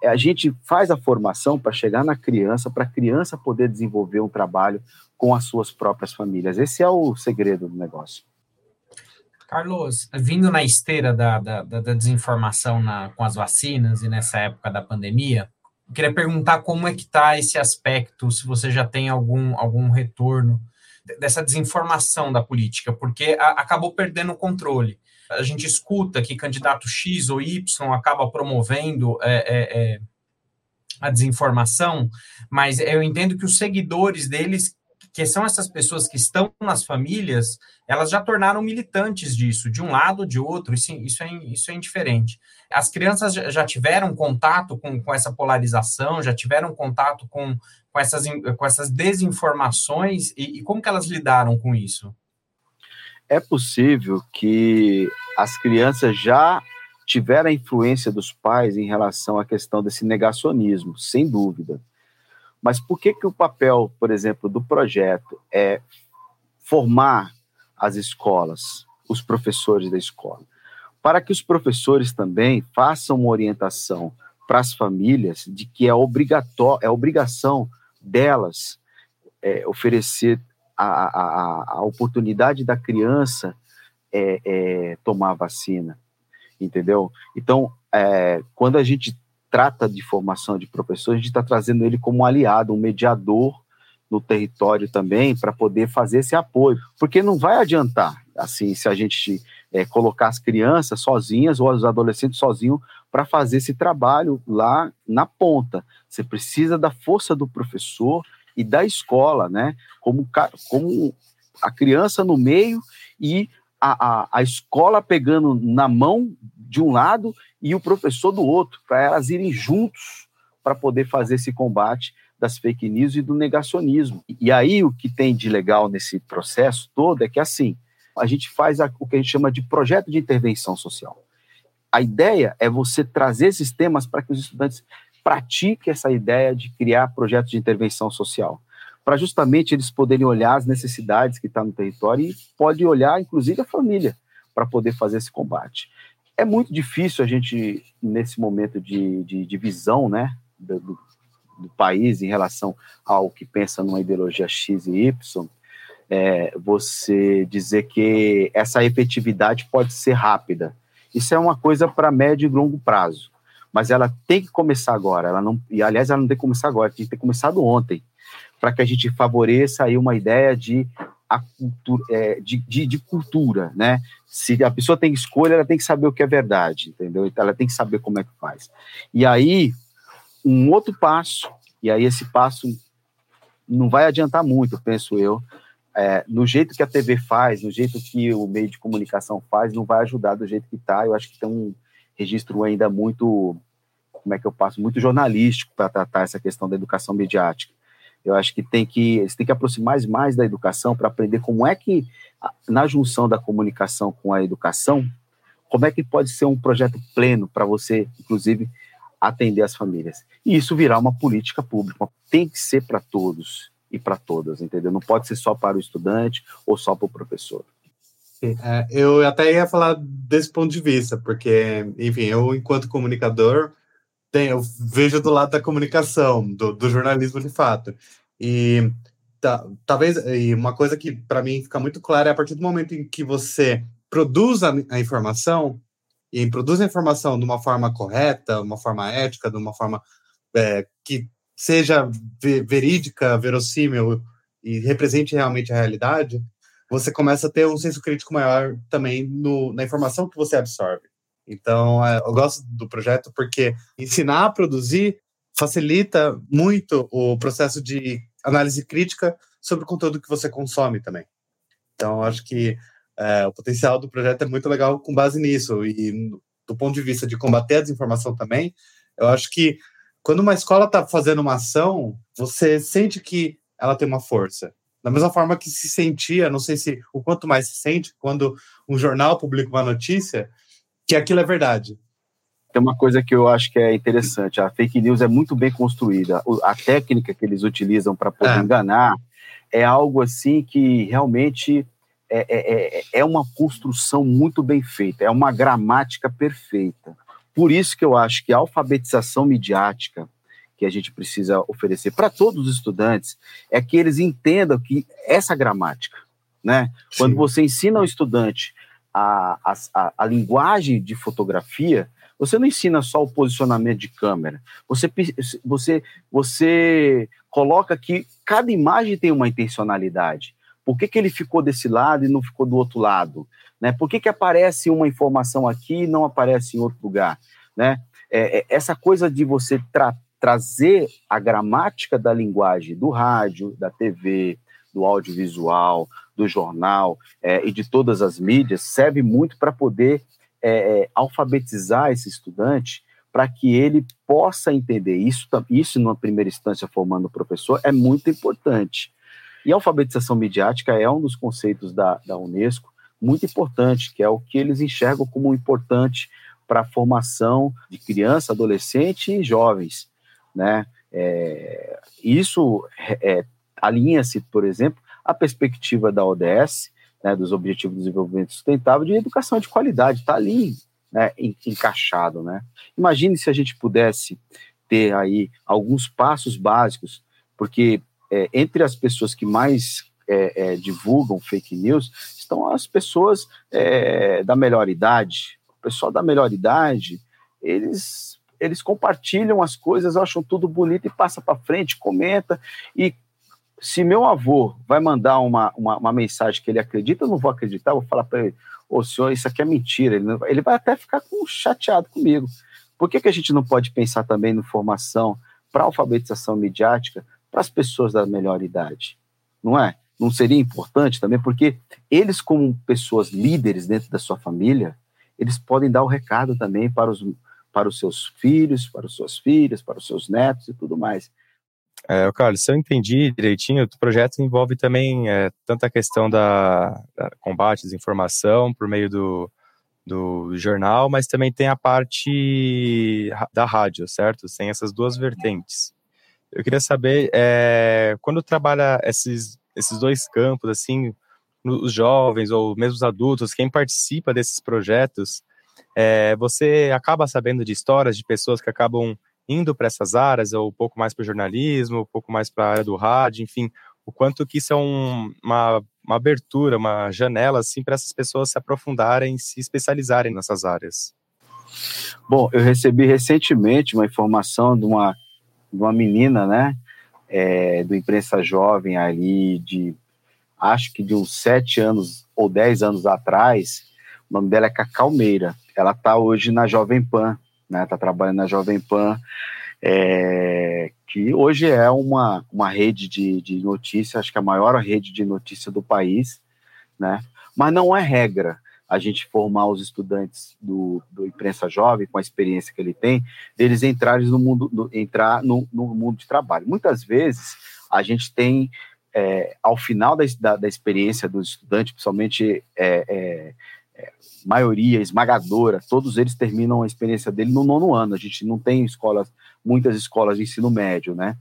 a gente faz a formação para chegar na criança, para a criança poder desenvolver um trabalho com as suas próprias famílias. Esse é o segredo do negócio. Carlos, vindo na esteira da, da, da desinformação na, com as vacinas e nessa época da pandemia, eu queria perguntar como é que está esse aspecto, se você já tem algum, algum retorno dessa desinformação da política, porque a, acabou perdendo o controle a gente escuta que candidato X ou Y acaba promovendo é, é, é, a desinformação, mas eu entendo que os seguidores deles, que são essas pessoas que estão nas famílias, elas já tornaram militantes disso, de um lado ou de outro, isso, isso, é, isso é indiferente. As crianças já tiveram contato com, com essa polarização, já tiveram contato com, com, essas, com essas desinformações, e, e como que elas lidaram com isso? É possível que as crianças já tiveram a influência dos pais em relação à questão desse negacionismo, sem dúvida. Mas por que, que o papel, por exemplo, do projeto é formar as escolas, os professores da escola? Para que os professores também façam uma orientação para as famílias de que é, obrigatório, é obrigação delas é, oferecer a, a, a oportunidade da criança é, é, tomar vacina, entendeu? Então, é, quando a gente trata de formação de professores, a gente está trazendo ele como um aliado, um mediador no território também, para poder fazer esse apoio, porque não vai adiantar. assim, se a gente é, colocar as crianças sozinhas ou os adolescentes sozinhos para fazer esse trabalho lá na ponta. Você precisa da força do professor e da escola, né? Como, como a criança no meio e a, a, a escola pegando na mão de um lado e o professor do outro, para elas irem juntos para poder fazer esse combate das fake news e do negacionismo. E aí o que tem de legal nesse processo todo é que assim, a gente faz o que a gente chama de projeto de intervenção social. A ideia é você trazer esses temas para que os estudantes pratiquem essa ideia de criar projetos de intervenção social, para justamente eles poderem olhar as necessidades que estão tá no território e pode olhar, inclusive, a família para poder fazer esse combate. É muito difícil a gente, nesse momento de, de, de visão né, do, do, país em relação ao que pensa numa ideologia X e Y, é, você dizer que essa efetividade pode ser rápida. Isso é uma coisa para médio e longo prazo, mas ela tem que começar agora. Ela não, e aliás, ela não tem que começar agora, tem que ter começado ontem, para que a gente favoreça aí uma ideia de a cultura, é, de, de, de, cultura, né? Se a pessoa tem escolha, ela tem que saber o que é verdade, entendeu? Então, ela tem que saber como é que faz. E aí, um outro passo, e aí esse passo não vai adiantar muito, penso eu, é, no jeito que a TV faz, no jeito que o meio de comunicação faz, não vai ajudar do jeito que está. Eu acho que tem um registro ainda muito, como é que eu passo, muito jornalístico para tratar essa questão da educação midiática. Eu acho que tem que eles têm que aproximar mais da educação para aprender como é que na junção da comunicação com a educação, como é que pode ser um projeto pleno para você, inclusive, atender as famílias. E isso virar uma política pública. Tem que ser para todos e para todas, entendeu? Não pode ser só para o estudante ou só para o professor. É, eu até ia falar desse ponto de vista, porque, enfim, eu, enquanto comunicador, tenho, eu vejo do lado da comunicação, do, do jornalismo de fato. E tá, talvez e uma coisa que para mim fica muito clara é a partir do momento em que você produz a, a informação, e produz a informação de uma forma correta, uma forma ética, de uma forma é, que seja verídica, verossímil e represente realmente a realidade, você começa a ter um senso crítico maior também no, na informação que você absorve. Então, é, eu gosto do projeto porque ensinar a produzir facilita muito o processo de análise crítica sobre o conteúdo que você consome também. Então, acho que é, o potencial do projeto é muito legal com base nisso. E do ponto de vista de combater a desinformação também, eu acho que quando uma escola está fazendo uma ação, você sente que ela tem uma força. Da mesma forma que se sentia, não sei se o quanto mais se sente, quando um jornal publica uma notícia, que aquilo é verdade. Tem uma coisa que eu acho que é interessante: a fake news é muito bem construída. A técnica que eles utilizam para poder é. enganar é algo assim que realmente é, é, é, é uma construção muito bem feita, é uma gramática perfeita. Por isso que eu acho que a alfabetização midiática que a gente precisa oferecer para todos os estudantes é que eles entendam que essa gramática, né? Sim. Quando você ensina ao estudante a, a, a, linguagem de fotografia, você não ensina só o posicionamento de câmera. Você, você, você coloca que cada imagem tem uma intencionalidade. Por que, que ele ficou desse lado e não ficou do outro lado? Né? Por que, que aparece uma informação aqui e não aparece em outro lugar? Né? É, é, essa coisa de você tra trazer a gramática da linguagem do rádio, da TV, do audiovisual, do jornal é, e de todas as mídias serve muito para poder é, é, alfabetizar esse estudante para que ele possa entender isso. Isso, numa primeira instância, formando o professor, é muito importante. E a alfabetização midiática é um dos conceitos da, da Unesco muito importante, que é o que eles enxergam como importante para a formação de criança, adolescente e jovens, né? É, isso é, alinha-se, por exemplo, à perspectiva da ODS, né, dos Objetivos de Desenvolvimento Sustentável, de educação de qualidade, está ali né, encaixado. Né? Imagine se a gente pudesse ter aí alguns passos básicos, porque é, entre as pessoas que mais é, é, divulgam fake news estão as pessoas é, da melhor idade. O pessoal da melhor idade, eles eles compartilham as coisas, acham tudo bonito e passa para frente, comenta e Se meu avô vai mandar uma, uma, uma mensagem que ele acredita, eu não vou acreditar, vou falar para ele, ô senhor, isso aqui é mentira. Ele, não, ele vai até ficar com, chateado comigo. Por que, que a gente não pode pensar também no formação para alfabetização midiática para as pessoas da melhor idade? Não é? Não seria importante também? Porque eles, como pessoas líderes dentro da sua família, eles podem dar o recado também para os, para os seus filhos, para as suas filhas, para os seus netos e tudo mais. É, Carlos, se eu entendi direitinho, o projeto envolve também é, questão da, da combate à desinformação por meio do, do jornal, mas também tem a parte da rádio, certo? Tem essas duas vertentes. Eu queria saber, é, quando trabalha esses, esses dois campos, assim, os jovens ou mesmo os adultos, quem participa desses projetos, é, você acaba sabendo de histórias de pessoas que acabam indo para essas áreas, ou um pouco mais para o jornalismo, um pouco mais para a área do rádio, enfim, o quanto que isso é um, uma, uma abertura, uma janela, assim, para essas pessoas se aprofundarem, se especializarem nessas áreas. Bom, eu recebi recentemente uma informação de uma, de uma menina, né, é, do Imprensa Jovem ali, de acho que de uns sete anos ou dez anos atrás, o nome dela é Cacau Meira, ela está hoje na Jovem Pan, né, está trabalhando na Jovem Pan, é, que hoje é uma, uma rede de, de notícia, acho que a maior rede de notícia do país, né? Mas não é regra a gente formar os estudantes do, do imprensa jovem com a experiência que ele tem, eles entrarem no mundo, no, entrar no, no mundo de trabalho. Muitas vezes a gente tem é, ao final da, da, da, experiência dos estudantes, principalmente é, é, é, maioria esmagadora, todos eles terminam a experiência dele no nono ano. A gente não tem escolas, muitas escolas de ensino médio, né?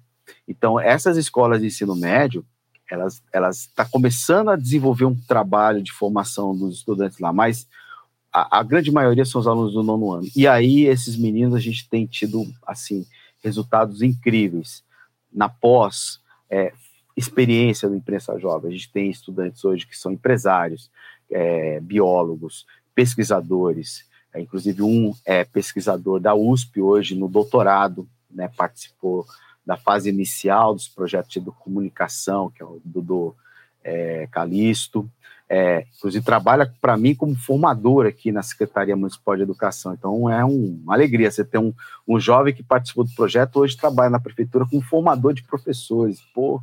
Então, essas escolas de ensino médio, elas elas está começando a desenvolver um trabalho de formação dos estudantes lá, mas a, a, grande maioria são os alunos do nono ano. E aí esses meninos a gente tem tido assim resultados incríveis na pós é, experiência do imprensa jovem. A gente tem estudantes hoje que são empresários, é, biólogos, pesquisadores, é, inclusive um é pesquisador da USP hoje no doutorado, né, participou da fase inicial dos projetos de comunicação, que é o Dudu é, Calisto, é, inclusive trabalha para mim como formador aqui na Secretaria Municipal de Educação. Então é um, uma alegria você ter um, um jovem que participou do projeto, hoje trabalha na prefeitura como formador de professores. Pô,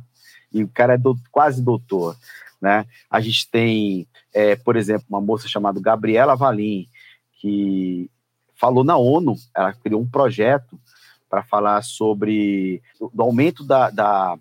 e o cara é do, quase doutor. Né? A gente tem, é, por exemplo, uma moça chamada Gabriela Valim, que falou na ONU, ela criou um projeto para falar sobre o aumento da, da,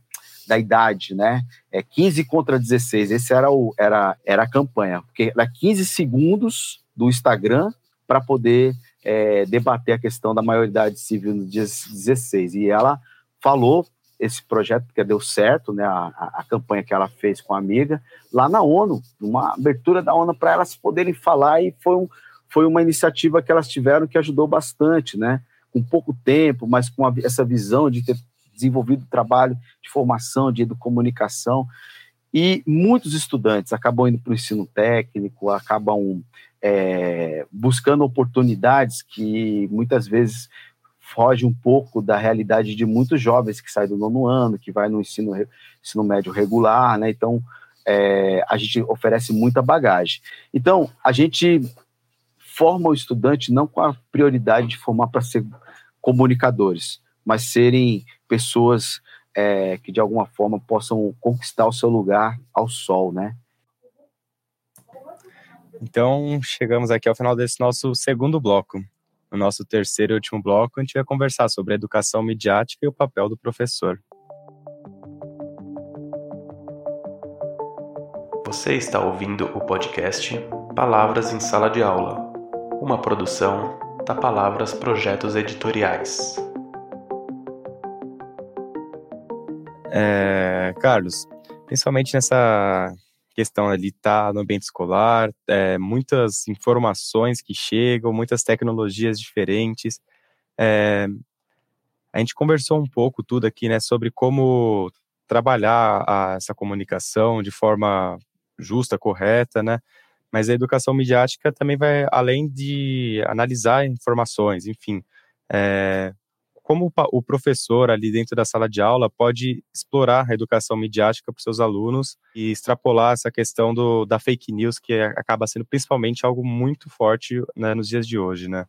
da, idade, né? É 15 contra 16. Esse era, o, era, era a campanha, porque era 15 segundos do Instagram para poder é, debater a questão da maioridade civil no dia 16. E ela falou esse projeto que deu certo, né, a, a, campanha que ela fez com a amiga, lá na ONU, uma abertura da ONU para elas poderem falar, e foi, um, foi uma iniciativa que elas tiveram que ajudou bastante, né, com pouco tempo, mas com a, essa visão de ter desenvolvido trabalho de formação, de comunicação, e muitos estudantes acabam indo para o ensino técnico, acabam é, buscando oportunidades que muitas vezes foge um pouco da realidade de muitos jovens que saem do nono ano, que vai no ensino, ensino médio regular, né? Então, é, a gente oferece muita bagagem. Então, a gente forma o estudante não com a prioridade de formar para ser comunicadores, mas serem pessoas é, que de alguma forma possam conquistar o seu lugar ao sol, né? Então, chegamos aqui ao final desse nosso segundo bloco. No nosso terceiro e último bloco, a gente vai conversar sobre a educação midiática e o papel do professor. Você está ouvindo o podcast Palavras em Sala de Aula, uma produção da Palavras Projetos Editoriais. É, Carlos, principalmente nessa questão ali tá no ambiente escolar, é, muitas informações que chegam, muitas tecnologias diferentes. É, a gente conversou um pouco tudo aqui, né, sobre como trabalhar a, essa comunicação de forma justa, correta, né? Mas a educação midiática também vai além de analisar informações, enfim. É, como o professor ali dentro da sala de aula pode explorar a educação midiática para os seus alunos e extrapolar essa questão do, da fake news, que é, acaba sendo principalmente algo muito forte né, nos dias de hoje, né?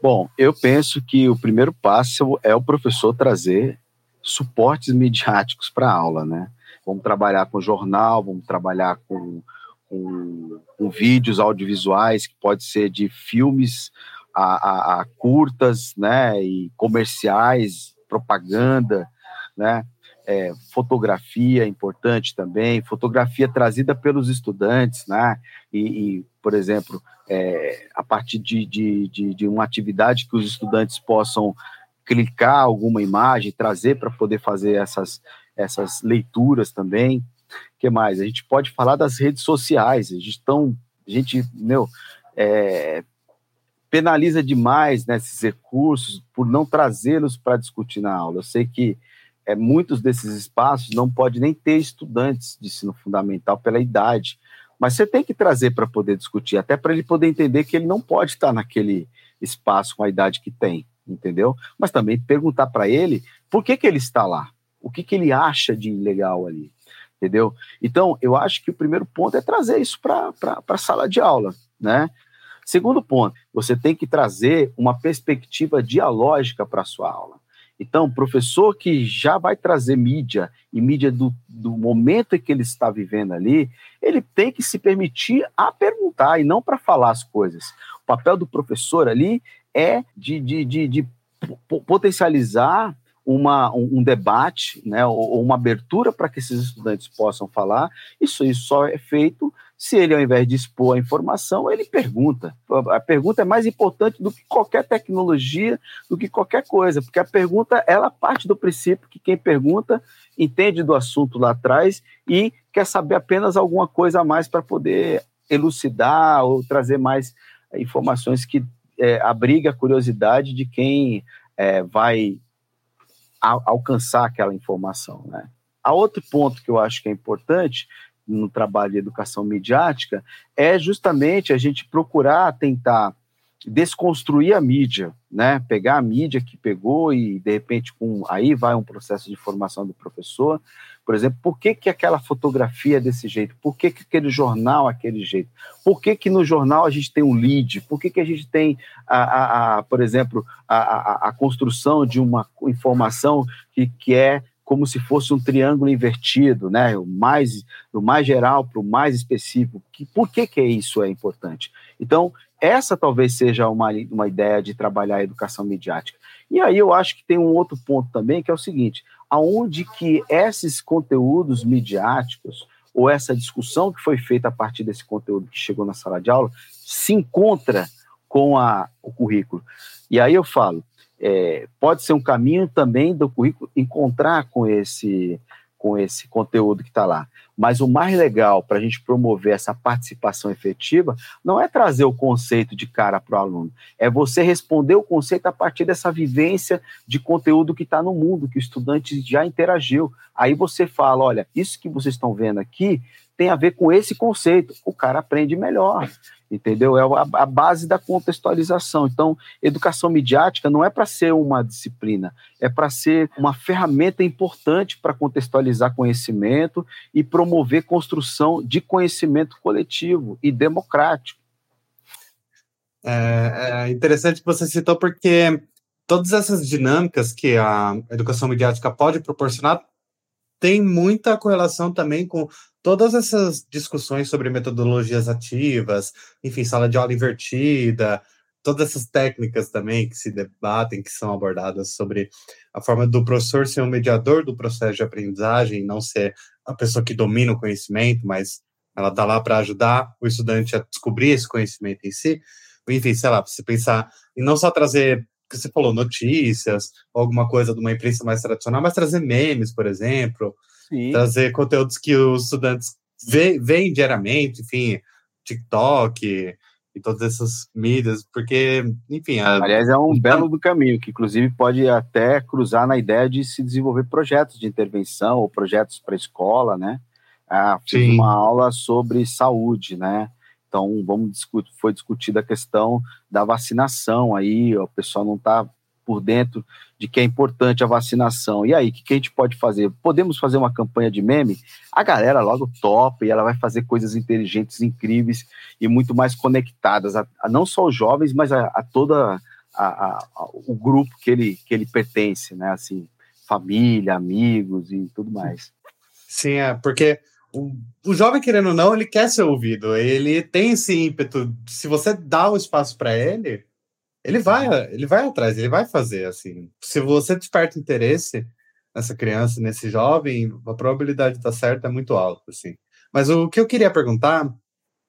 Bom, eu penso que o primeiro passo é o professor trazer suportes midiáticos para a aula, né? Vamos trabalhar com jornal, vamos trabalhar com, com, com vídeos audiovisuais, que pode ser de filmes a, a, a curtas, né, e comerciais, propaganda, né, é, fotografia importante também, fotografia trazida pelos estudantes, né, e, e por exemplo, é, a partir de, de, de, de, uma atividade que os estudantes possam clicar alguma imagem, trazer para poder fazer essas, essas leituras também. Que mais? A gente pode falar das redes sociais, a gente, tão, a gente meu, é, penaliza demais né, recursos por não trazê-los para discutir na aula. Eu sei que é, muitos desses espaços não pode nem ter estudantes de ensino fundamental pela idade, mas você tem que trazer para poder discutir, até para ele poder entender que ele não pode estar naquele espaço com a idade que tem, entendeu? Mas também perguntar para ele por que, que ele está lá, o que, que ele acha de legal ali, entendeu? Então, eu acho que o primeiro ponto é trazer isso para a sala de aula, né? Segundo ponto, você tem que trazer uma perspectiva dialógica para a sua aula. Então, professor que já vai trazer mídia e mídia do, do momento em que ele está vivendo ali, ele tem que se permitir a perguntar e não para falar as coisas. O papel do professor ali é de, de, de, de potencializar uma, um, um, debate, né, ou, uma abertura para que esses estudantes possam falar. Isso, isso só é feito se ele, ao invés de expor a informação, ele pergunta. A pergunta é mais importante do que qualquer tecnologia, do que qualquer coisa, porque a pergunta ela parte do princípio que quem pergunta entende do assunto lá atrás e quer saber apenas alguma coisa a mais para poder elucidar ou trazer mais informações que é, abriga a curiosidade de quem é, vai alcançar aquela informação. Né? A outro ponto que eu acho que é importante no trabalho de educação midiática é justamente a gente procurar tentar desconstruir a mídia, né? Pegar a mídia que pegou e de repente com aí vai um processo de formação do professor, por exemplo, por que, que aquela fotografia é desse jeito? Por que, que aquele jornal é aquele jeito? Por que, que no jornal a gente tem um lead? Por que, que a gente tem, a, a, a por exemplo, a, a, a, construção de uma informação que, que é como se fosse um triângulo invertido, né? O mais do mais geral para o mais específico. Que, por que, que isso é importante? Então, essa talvez seja uma, uma ideia de trabalhar a educação midiática. E aí eu acho que tem um outro ponto também, que é o seguinte: aonde que esses conteúdos midiáticos ou essa discussão que foi feita a partir desse conteúdo que chegou na sala de aula se encontra com a, o currículo. E aí eu falo, é, pode ser um caminho também do currículo encontrar com esse, com esse conteúdo que está lá. Mas o mais legal para a gente promover essa participação efetiva não é trazer o conceito de cara para o aluno, é você responder o conceito a partir dessa vivência de conteúdo que está no mundo, que o estudante já interagiu. Aí você fala: olha, isso que vocês estão vendo aqui tem a ver com esse conceito. O cara aprende melhor entendeu? É a, base da contextualização. Então, educação midiática não é para ser uma disciplina, é para ser uma ferramenta importante para contextualizar conhecimento e promover construção de conhecimento coletivo e democrático. É, é interessante que você citou porque todas essas dinâmicas que a educação midiática pode proporcionar tem muita correlação também com todas essas discussões sobre metodologias ativas, enfim, sala de aula invertida, todas essas técnicas também que se debatem, que são abordadas sobre a forma do professor ser um mediador do processo de aprendizagem, não ser a pessoa que domina o conhecimento, mas ela está lá para ajudar o estudante a descobrir esse conhecimento em si. Enfim, sei lá, você pensar em não só trazer, que você falou, notícias, alguma coisa de uma imprensa mais tradicional, mas trazer memes, por exemplo, Sim. trazer conteúdos que os estudantes veem diariamente, enfim, TikTok e todas essas mídias, porque, enfim. A... Aliás, é um belo do caminho, que inclusive pode até cruzar na ideia de se desenvolver projetos de intervenção ou projetos para escola, né? Ah, fiz Sim. uma aula sobre saúde, né? Então, vamos discutir, foi discutida a questão da vacinação aí, o pessoal não está por dentro de que é importante a vacinação. E aí, o que, que a gente pode fazer? Podemos fazer uma campanha de meme? A galera logo topa e ela vai fazer coisas inteligentes, incríveis e muito mais conectadas, a, a não só os jovens, mas a, a toda a, o grupo que ele, que ele pertence, né? Assim, família, amigos e tudo mais. Sim, é, porque o, o jovem, querendo ou não, ele quer ser ouvido, ele tem esse ímpeto. Se você dá o espaço para ele, ele vai, ele vai atrás, ele vai fazer assim. Se você desperta interesse nessa criança, nesse jovem, a probabilidade de estar certo é muito alta, assim. Mas o que eu queria perguntar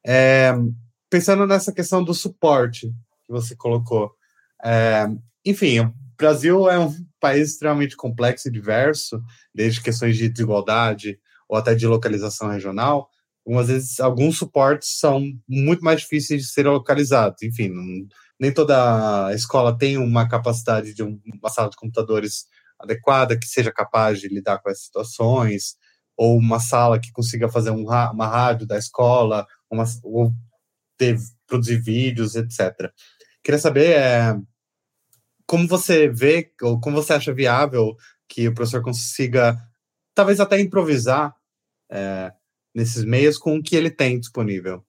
é, pensando nessa questão do suporte que você colocou, é, enfim, o Brasil é um país extremamente complexo e diverso, desde questões de desigualdade ou até de localização regional. Algumas vezes, alguns suportes são muito mais difíceis de serem localizados. Enfim, não, nem toda escola tem uma capacidade de uma sala de computadores adequada que seja capaz de lidar com essas situações, ou uma sala que consiga fazer um, uma rádio da escola, uma, ou ter, produzir vídeos, etc. Queria saber é, como você vê, ou como você acha viável que o professor consiga, talvez até improvisar é, nesses meios com o que ele tem disponível?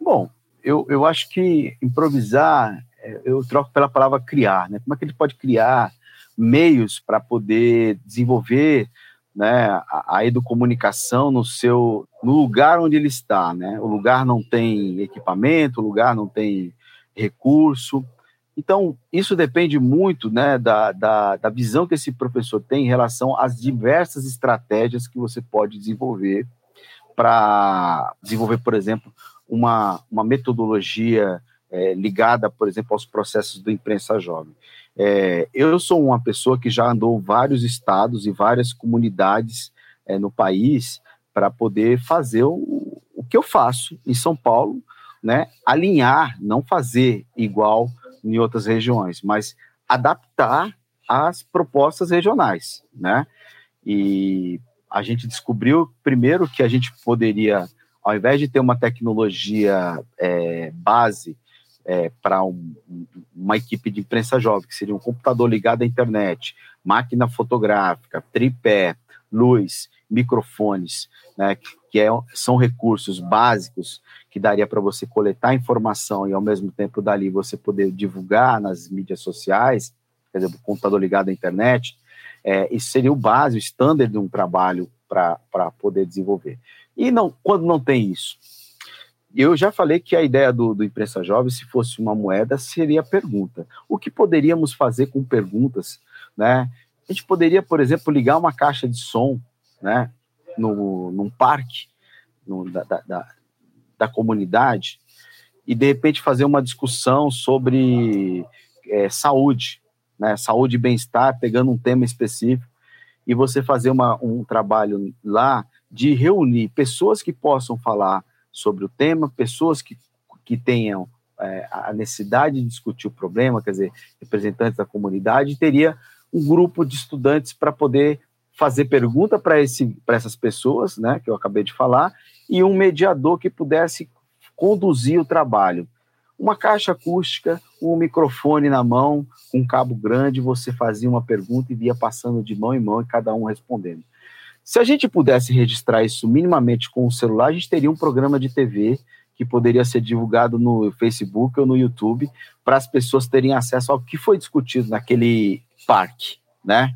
Bom, eu, eu acho que improvisar, é, eu troco pela palavra criar, né? Como é que ele pode criar meios para poder desenvolver né, a, a educomunicação no seu no lugar onde ele está, né? O lugar não tem equipamento, o lugar não tem recurso. Então, isso depende muito né, da, da, da visão que esse professor tem em relação às diversas estratégias que você pode desenvolver para desenvolver, por exemplo, uma, uma metodologia é, ligada, por exemplo, aos processos do imprensa jovem. É, eu sou uma pessoa que já andou vários estados e várias comunidades é, no país para poder fazer o, o que eu faço em São Paulo, né? Alinhar, não fazer igual em outras regiões, mas adaptar às propostas regionais, né? E a gente descobriu primeiro que a gente poderia, ao invés de ter uma tecnologia é, base é, para um, uma equipe de imprensa jovem, que seria um computador ligado à internet, máquina fotográfica, tripé, luz, microfones, né, que é, são recursos básicos que daria para você coletar informação e ao mesmo tempo dali você poder divulgar nas mídias sociais, quer dizer, o computador ligado à internet, é, isso seria o básico, o standard de um trabalho para poder desenvolver. E não, quando não tem isso, eu já falei que a ideia do, do Imprensa Jovem, se fosse uma moeda, seria pergunta. O que poderíamos fazer com perguntas, né? A gente poderia, por exemplo, ligar uma caixa de som, né? No, num parque no, da, da, da, comunidade e, de repente, fazer uma discussão sobre é, saúde, né? Saúde e bem-estar, pegando um tema específico e você fazer uma, um trabalho lá de reunir pessoas que possam falar sobre o tema, pessoas que, que tenham é, a necessidade de discutir o problema, quer dizer, representantes da comunidade, teria um grupo de estudantes para poder fazer pergunta para essas pessoas, né, que eu acabei de falar, e um mediador que pudesse conduzir o trabalho. Uma caixa acústica, um microfone na mão, um cabo grande, você fazia uma pergunta e via passando de mão em mão e cada um respondendo. Se a gente pudesse registrar isso minimamente com o celular, a gente teria um programa de TV que poderia ser divulgado no Facebook ou no YouTube para as pessoas terem acesso ao que foi discutido naquele parque, né?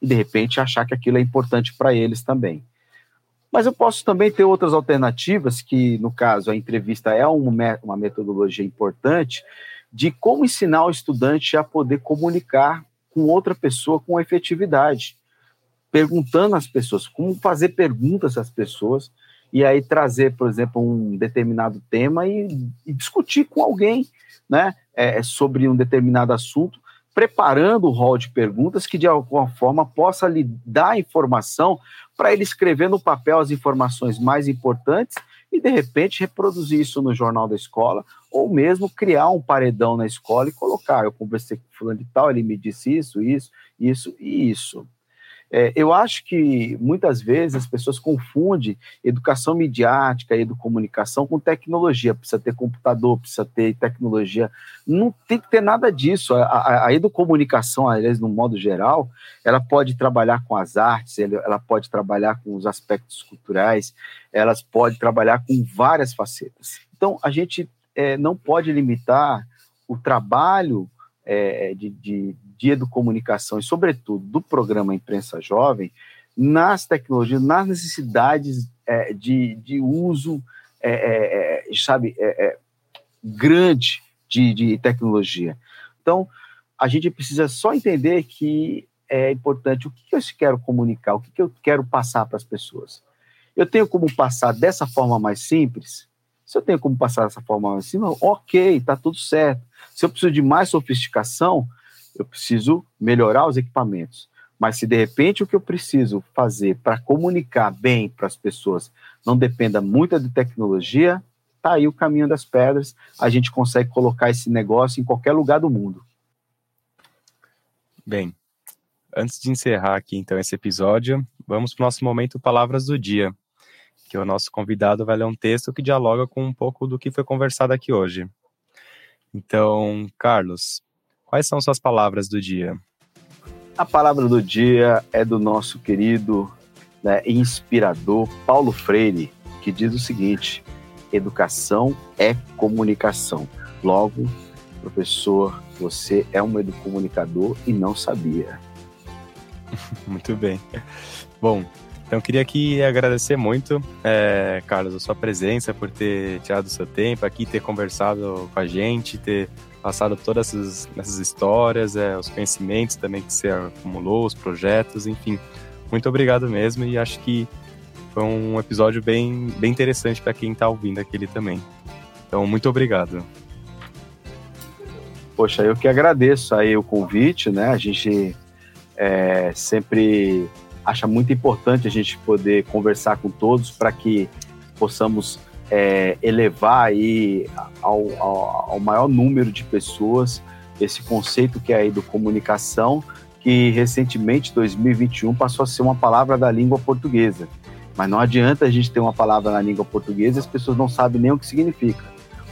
E de repente achar que aquilo é importante para eles também. Mas eu posso também ter outras alternativas, que no caso a entrevista é uma, metodologia importante, de como ensinar o estudante a poder comunicar com outra pessoa com efetividade perguntando às pessoas, como fazer perguntas às pessoas, e aí trazer, por exemplo, um determinado tema e, e discutir com alguém né, é, sobre um determinado assunto, preparando o rol de perguntas que de alguma forma possa lhe dar informação para ele escrever no papel as informações mais importantes e de repente reproduzir isso no jornal da escola ou mesmo criar um paredão na escola e colocar, eu conversei com fulano de tal, ele me disse isso, isso, isso e isso. É, eu acho que muitas vezes as pessoas confundem educação midiática e comunicação com tecnologia. Precisa ter computador, precisa ter tecnologia. Não tem que ter nada disso. A, a, a educomunicação, aliás, no modo geral, ela pode trabalhar com as artes, ela pode trabalhar com os aspectos culturais, elas pode trabalhar com várias facetas. Então, a gente é, não pode limitar o trabalho é, de, de, de educomunicação e, sobretudo, do programa Imprensa Jovem nas tecnologias, nas necessidades é, de, de uso, é, é, é sabe, é, grande de, de tecnologia. Então, a gente precisa só entender que é importante o que eu quero comunicar, o que eu quero passar para as pessoas. Eu tenho como passar dessa forma mais simples? Se eu tenho como passar dessa forma mais simples, ok, está tudo certo. Se eu preciso de mais sofisticação, eu preciso melhorar os equipamentos. Mas se de repente o que eu preciso fazer para comunicar bem para as pessoas não dependa muito de tecnologia, tá aí o caminho das pedras. A gente consegue colocar esse negócio em qualquer lugar do mundo. Bem, antes de encerrar aqui então esse episódio, vamos para o nosso momento Palavras do Dia, que o nosso convidado vai ler um texto que dialoga com um pouco do que foi conversado aqui hoje. Então, Carlos, Quais são suas palavras do dia? A palavra do dia é do nosso querido né, inspirador Paulo Freire, que diz o seguinte: educação é comunicação. Logo, professor, você é um educomunicador e não sabia. muito bem. Bom, então queria aqui agradecer muito, é, Carlos, a sua presença, por ter tirado o seu tempo aqui, ter conversado com a gente, ter passado todas essas, essas histórias, é, os conhecimentos também que você acumulou, os projetos, enfim. Muito obrigado mesmo e acho que foi um episódio bem, bem interessante para quem está ouvindo aquele também. Então, muito obrigado. Poxa, eu que agradeço aí o convite, né? A gente é, sempre acha muito importante a gente poder conversar com todos para que possamos é, elevar aí ao, ao, ao, maior número de pessoas esse conceito que é aí do comunicação, que recentemente, 2021, passou a ser uma palavra da língua portuguesa. Mas não adianta a gente ter uma palavra na língua portuguesa e as pessoas não sabem nem o que significa.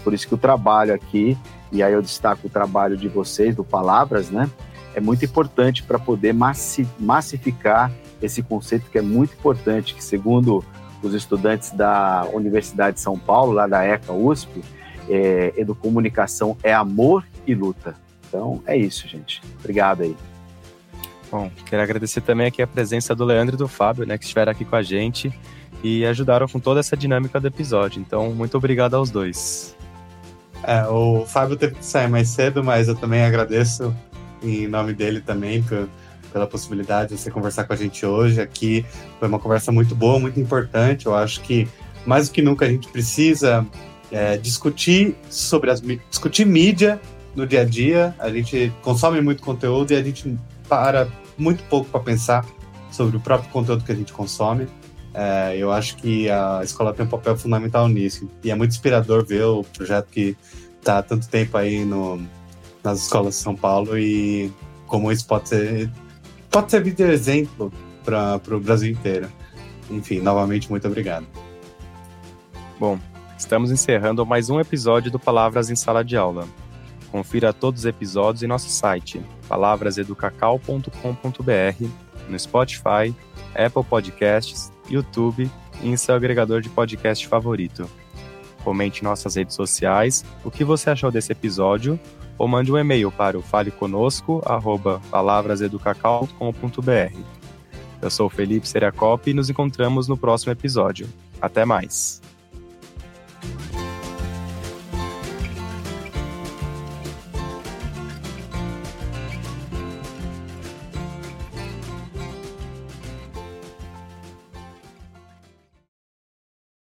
Por isso que o trabalho aqui, e aí eu destaco o trabalho de vocês, do Palavras, né? É muito importante para poder massificar esse conceito que é muito importante, que segundo os estudantes da Universidade de São Paulo, lá da ECA USP, é, educomunicação é amor e luta. Então é isso, gente. Obrigado aí. Bom, quero agradecer também aqui a presença do Leandro e do Fábio, né, que estiveram aqui com a gente e ajudaram com toda essa dinâmica do episódio. Então, muito obrigado aos dois. É, o Fábio teve que sair mais cedo, mas eu também agradeço em nome dele também por pela possibilidade de você conversar com a gente hoje aqui. Foi uma conversa muito boa, muito importante. Eu acho que mais do que nunca a gente precisa é, discutir sobre as discutir mídia no dia a dia. A gente consome muito conteúdo e a gente para muito pouco para pensar sobre o próprio conteúdo que a gente consome. É, eu acho que a escola tem um papel fundamental nisso. E é muito inspirador ver o projeto que está há tanto tempo aí no, nas escolas de São Paulo e como isso pode ser pode servir de exemplo para o Brasil inteiro. Enfim, novamente, muito obrigado. Bom, estamos encerrando mais um episódio do Palavras em Sala de Aula. Confira todos os episódios em nosso site, palavraseducacau.com.br, no Spotify, Apple Podcasts, YouTube e em seu agregador de podcast favorito. Comente em nossas redes sociais o que você achou desse episódio ou mande um e-mail para o faleconosco@palavraseducacal.com.br. Eu sou o Felipe Seriacop e nos encontramos no próximo episódio. Até mais.